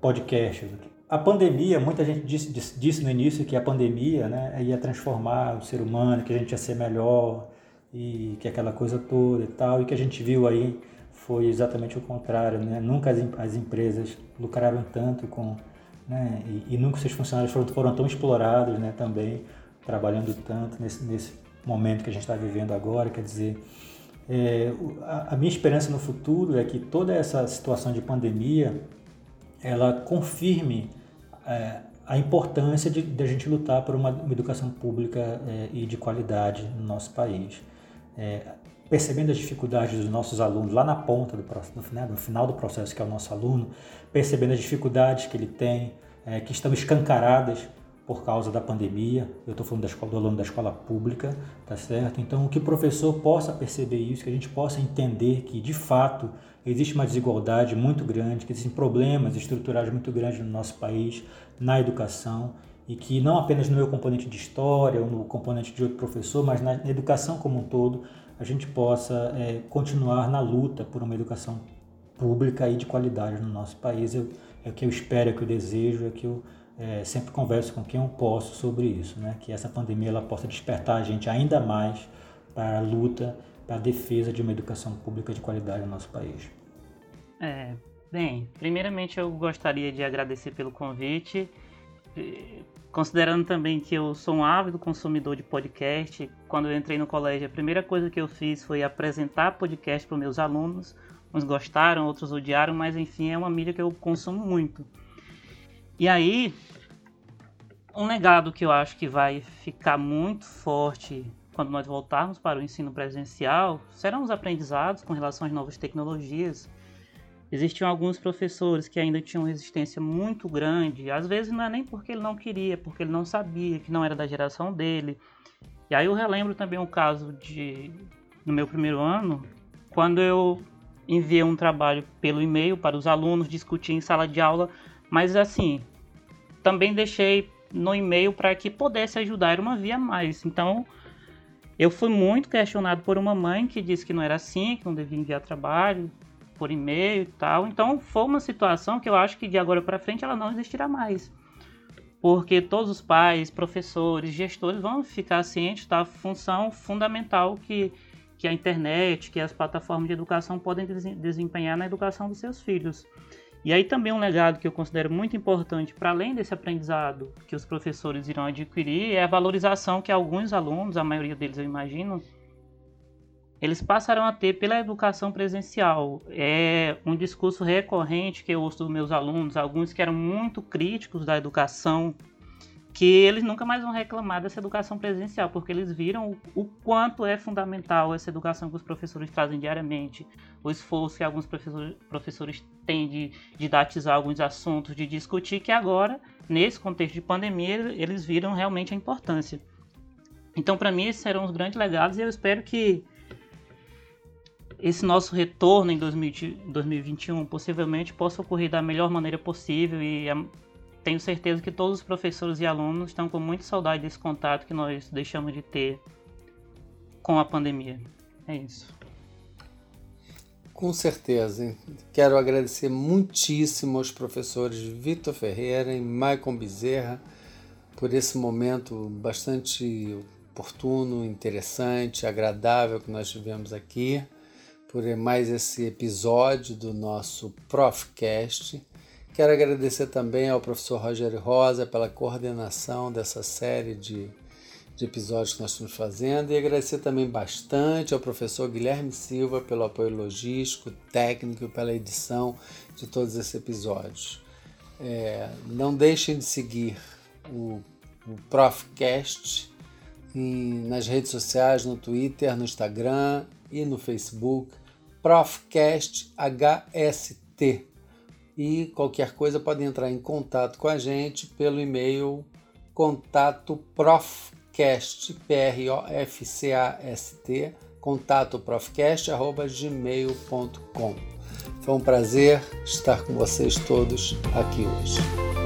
podcast. A pandemia, muita gente disse, disse, disse, no início que a pandemia né, ia transformar o ser humano, que a gente ia ser melhor e que aquela coisa toda e tal, e que a gente viu aí foi exatamente o contrário, né? Nunca as, as empresas lucraram tanto com, né? E, e nunca seus funcionários foram, foram tão explorados, né? Também trabalhando tanto nesse, nesse momento que a gente está vivendo agora, quer dizer, é, a, a minha esperança no futuro é que toda essa situação de pandemia ela confirme é, a importância de, de, a gente lutar por uma, uma educação pública é, e de qualidade no nosso país. É, percebendo as dificuldades dos nossos alunos lá na ponta do final, no final do processo que é o nosso aluno, percebendo as dificuldades que ele tem, é, que estão escancaradas por causa da pandemia. Eu estou falando da escola, do aluno da escola pública, tá certo? Então, que o professor possa perceber isso, que a gente possa entender que, de fato, existe uma desigualdade muito grande, que existem problemas estruturais muito grandes no nosso país, na educação, e que não apenas no meu componente de história ou no componente de outro professor, mas na educação como um todo, a gente possa é, continuar na luta por uma educação pública e de qualidade no nosso país. Eu, é o que eu espero, é o que eu desejo, é que eu é, sempre converso com quem eu posso sobre isso, né? que essa pandemia ela possa despertar a gente ainda mais para a luta, para a defesa de uma educação pública de qualidade no nosso país. É, bem, primeiramente eu gostaria de agradecer pelo convite, considerando também que eu sou um ávido consumidor de podcast. Quando eu entrei no colégio, a primeira coisa que eu fiz foi apresentar podcast para meus alunos. Uns gostaram, outros odiaram, mas enfim, é uma mídia que eu consumo muito. E aí, um legado que eu acho que vai ficar muito forte quando nós voltarmos para o ensino presencial serão os aprendizados com relação às novas tecnologias. Existiam alguns professores que ainda tinham resistência muito grande, às vezes não é nem porque ele não queria, porque ele não sabia, que não era da geração dele. E aí eu relembro também o caso de, no meu primeiro ano, quando eu enviei um trabalho pelo e-mail para os alunos discutir em sala de aula, mas assim, também deixei no e-mail para que pudesse ajudar, era uma via mais. Então, eu fui muito questionado por uma mãe que disse que não era assim, que não devia enviar trabalho por e-mail e tal. Então, foi uma situação que eu acho que de agora para frente ela não existirá mais. Porque todos os pais, professores, gestores vão ficar cientes da função fundamental que que a internet, que as plataformas de educação podem desempenhar na educação dos seus filhos. E aí também um legado que eu considero muito importante, para além desse aprendizado que os professores irão adquirir, é a valorização que alguns alunos, a maioria deles eu imagino, eles passarão a ter pela educação presencial. É um discurso recorrente que eu ouço dos meus alunos, alguns que eram muito críticos da educação que eles nunca mais vão reclamar dessa educação presencial, porque eles viram o, o, quanto é fundamental essa educação que os professores trazem diariamente, o esforço que alguns professores, professores têm de didatizar alguns assuntos, de discutir, que agora, nesse contexto de pandemia, eles viram realmente a importância. Então, para mim, esses serão os grandes legados e eu espero que esse nosso retorno em 2021 possivelmente possa ocorrer da melhor maneira possível e tenho certeza que todos os professores e alunos estão com muita saudade desse contato que nós deixamos de ter com a pandemia. É isso. Com certeza. Quero agradecer muitíssimo aos professores Vitor Ferreira e Maicon Bezerra por esse momento bastante oportuno, interessante, agradável que nós tivemos aqui, por mais esse episódio do nosso Profcast. Quero agradecer também ao professor Rogério Rosa pela coordenação dessa série de, de episódios que nós estamos fazendo e agradecer também bastante ao professor Guilherme Silva pelo apoio logístico, técnico e pela edição de todos esses episódios. É, não deixem de seguir o, o Profcast em, nas redes sociais, no Twitter, no Instagram e no Facebook. Profcast HST e qualquer coisa pode entrar em contato com a gente pelo e-mail contato profcast, P-R-O-F-C-A-S-T, contato profcast, arroba gmail.com. Foi um prazer estar com vocês todos aqui hoje.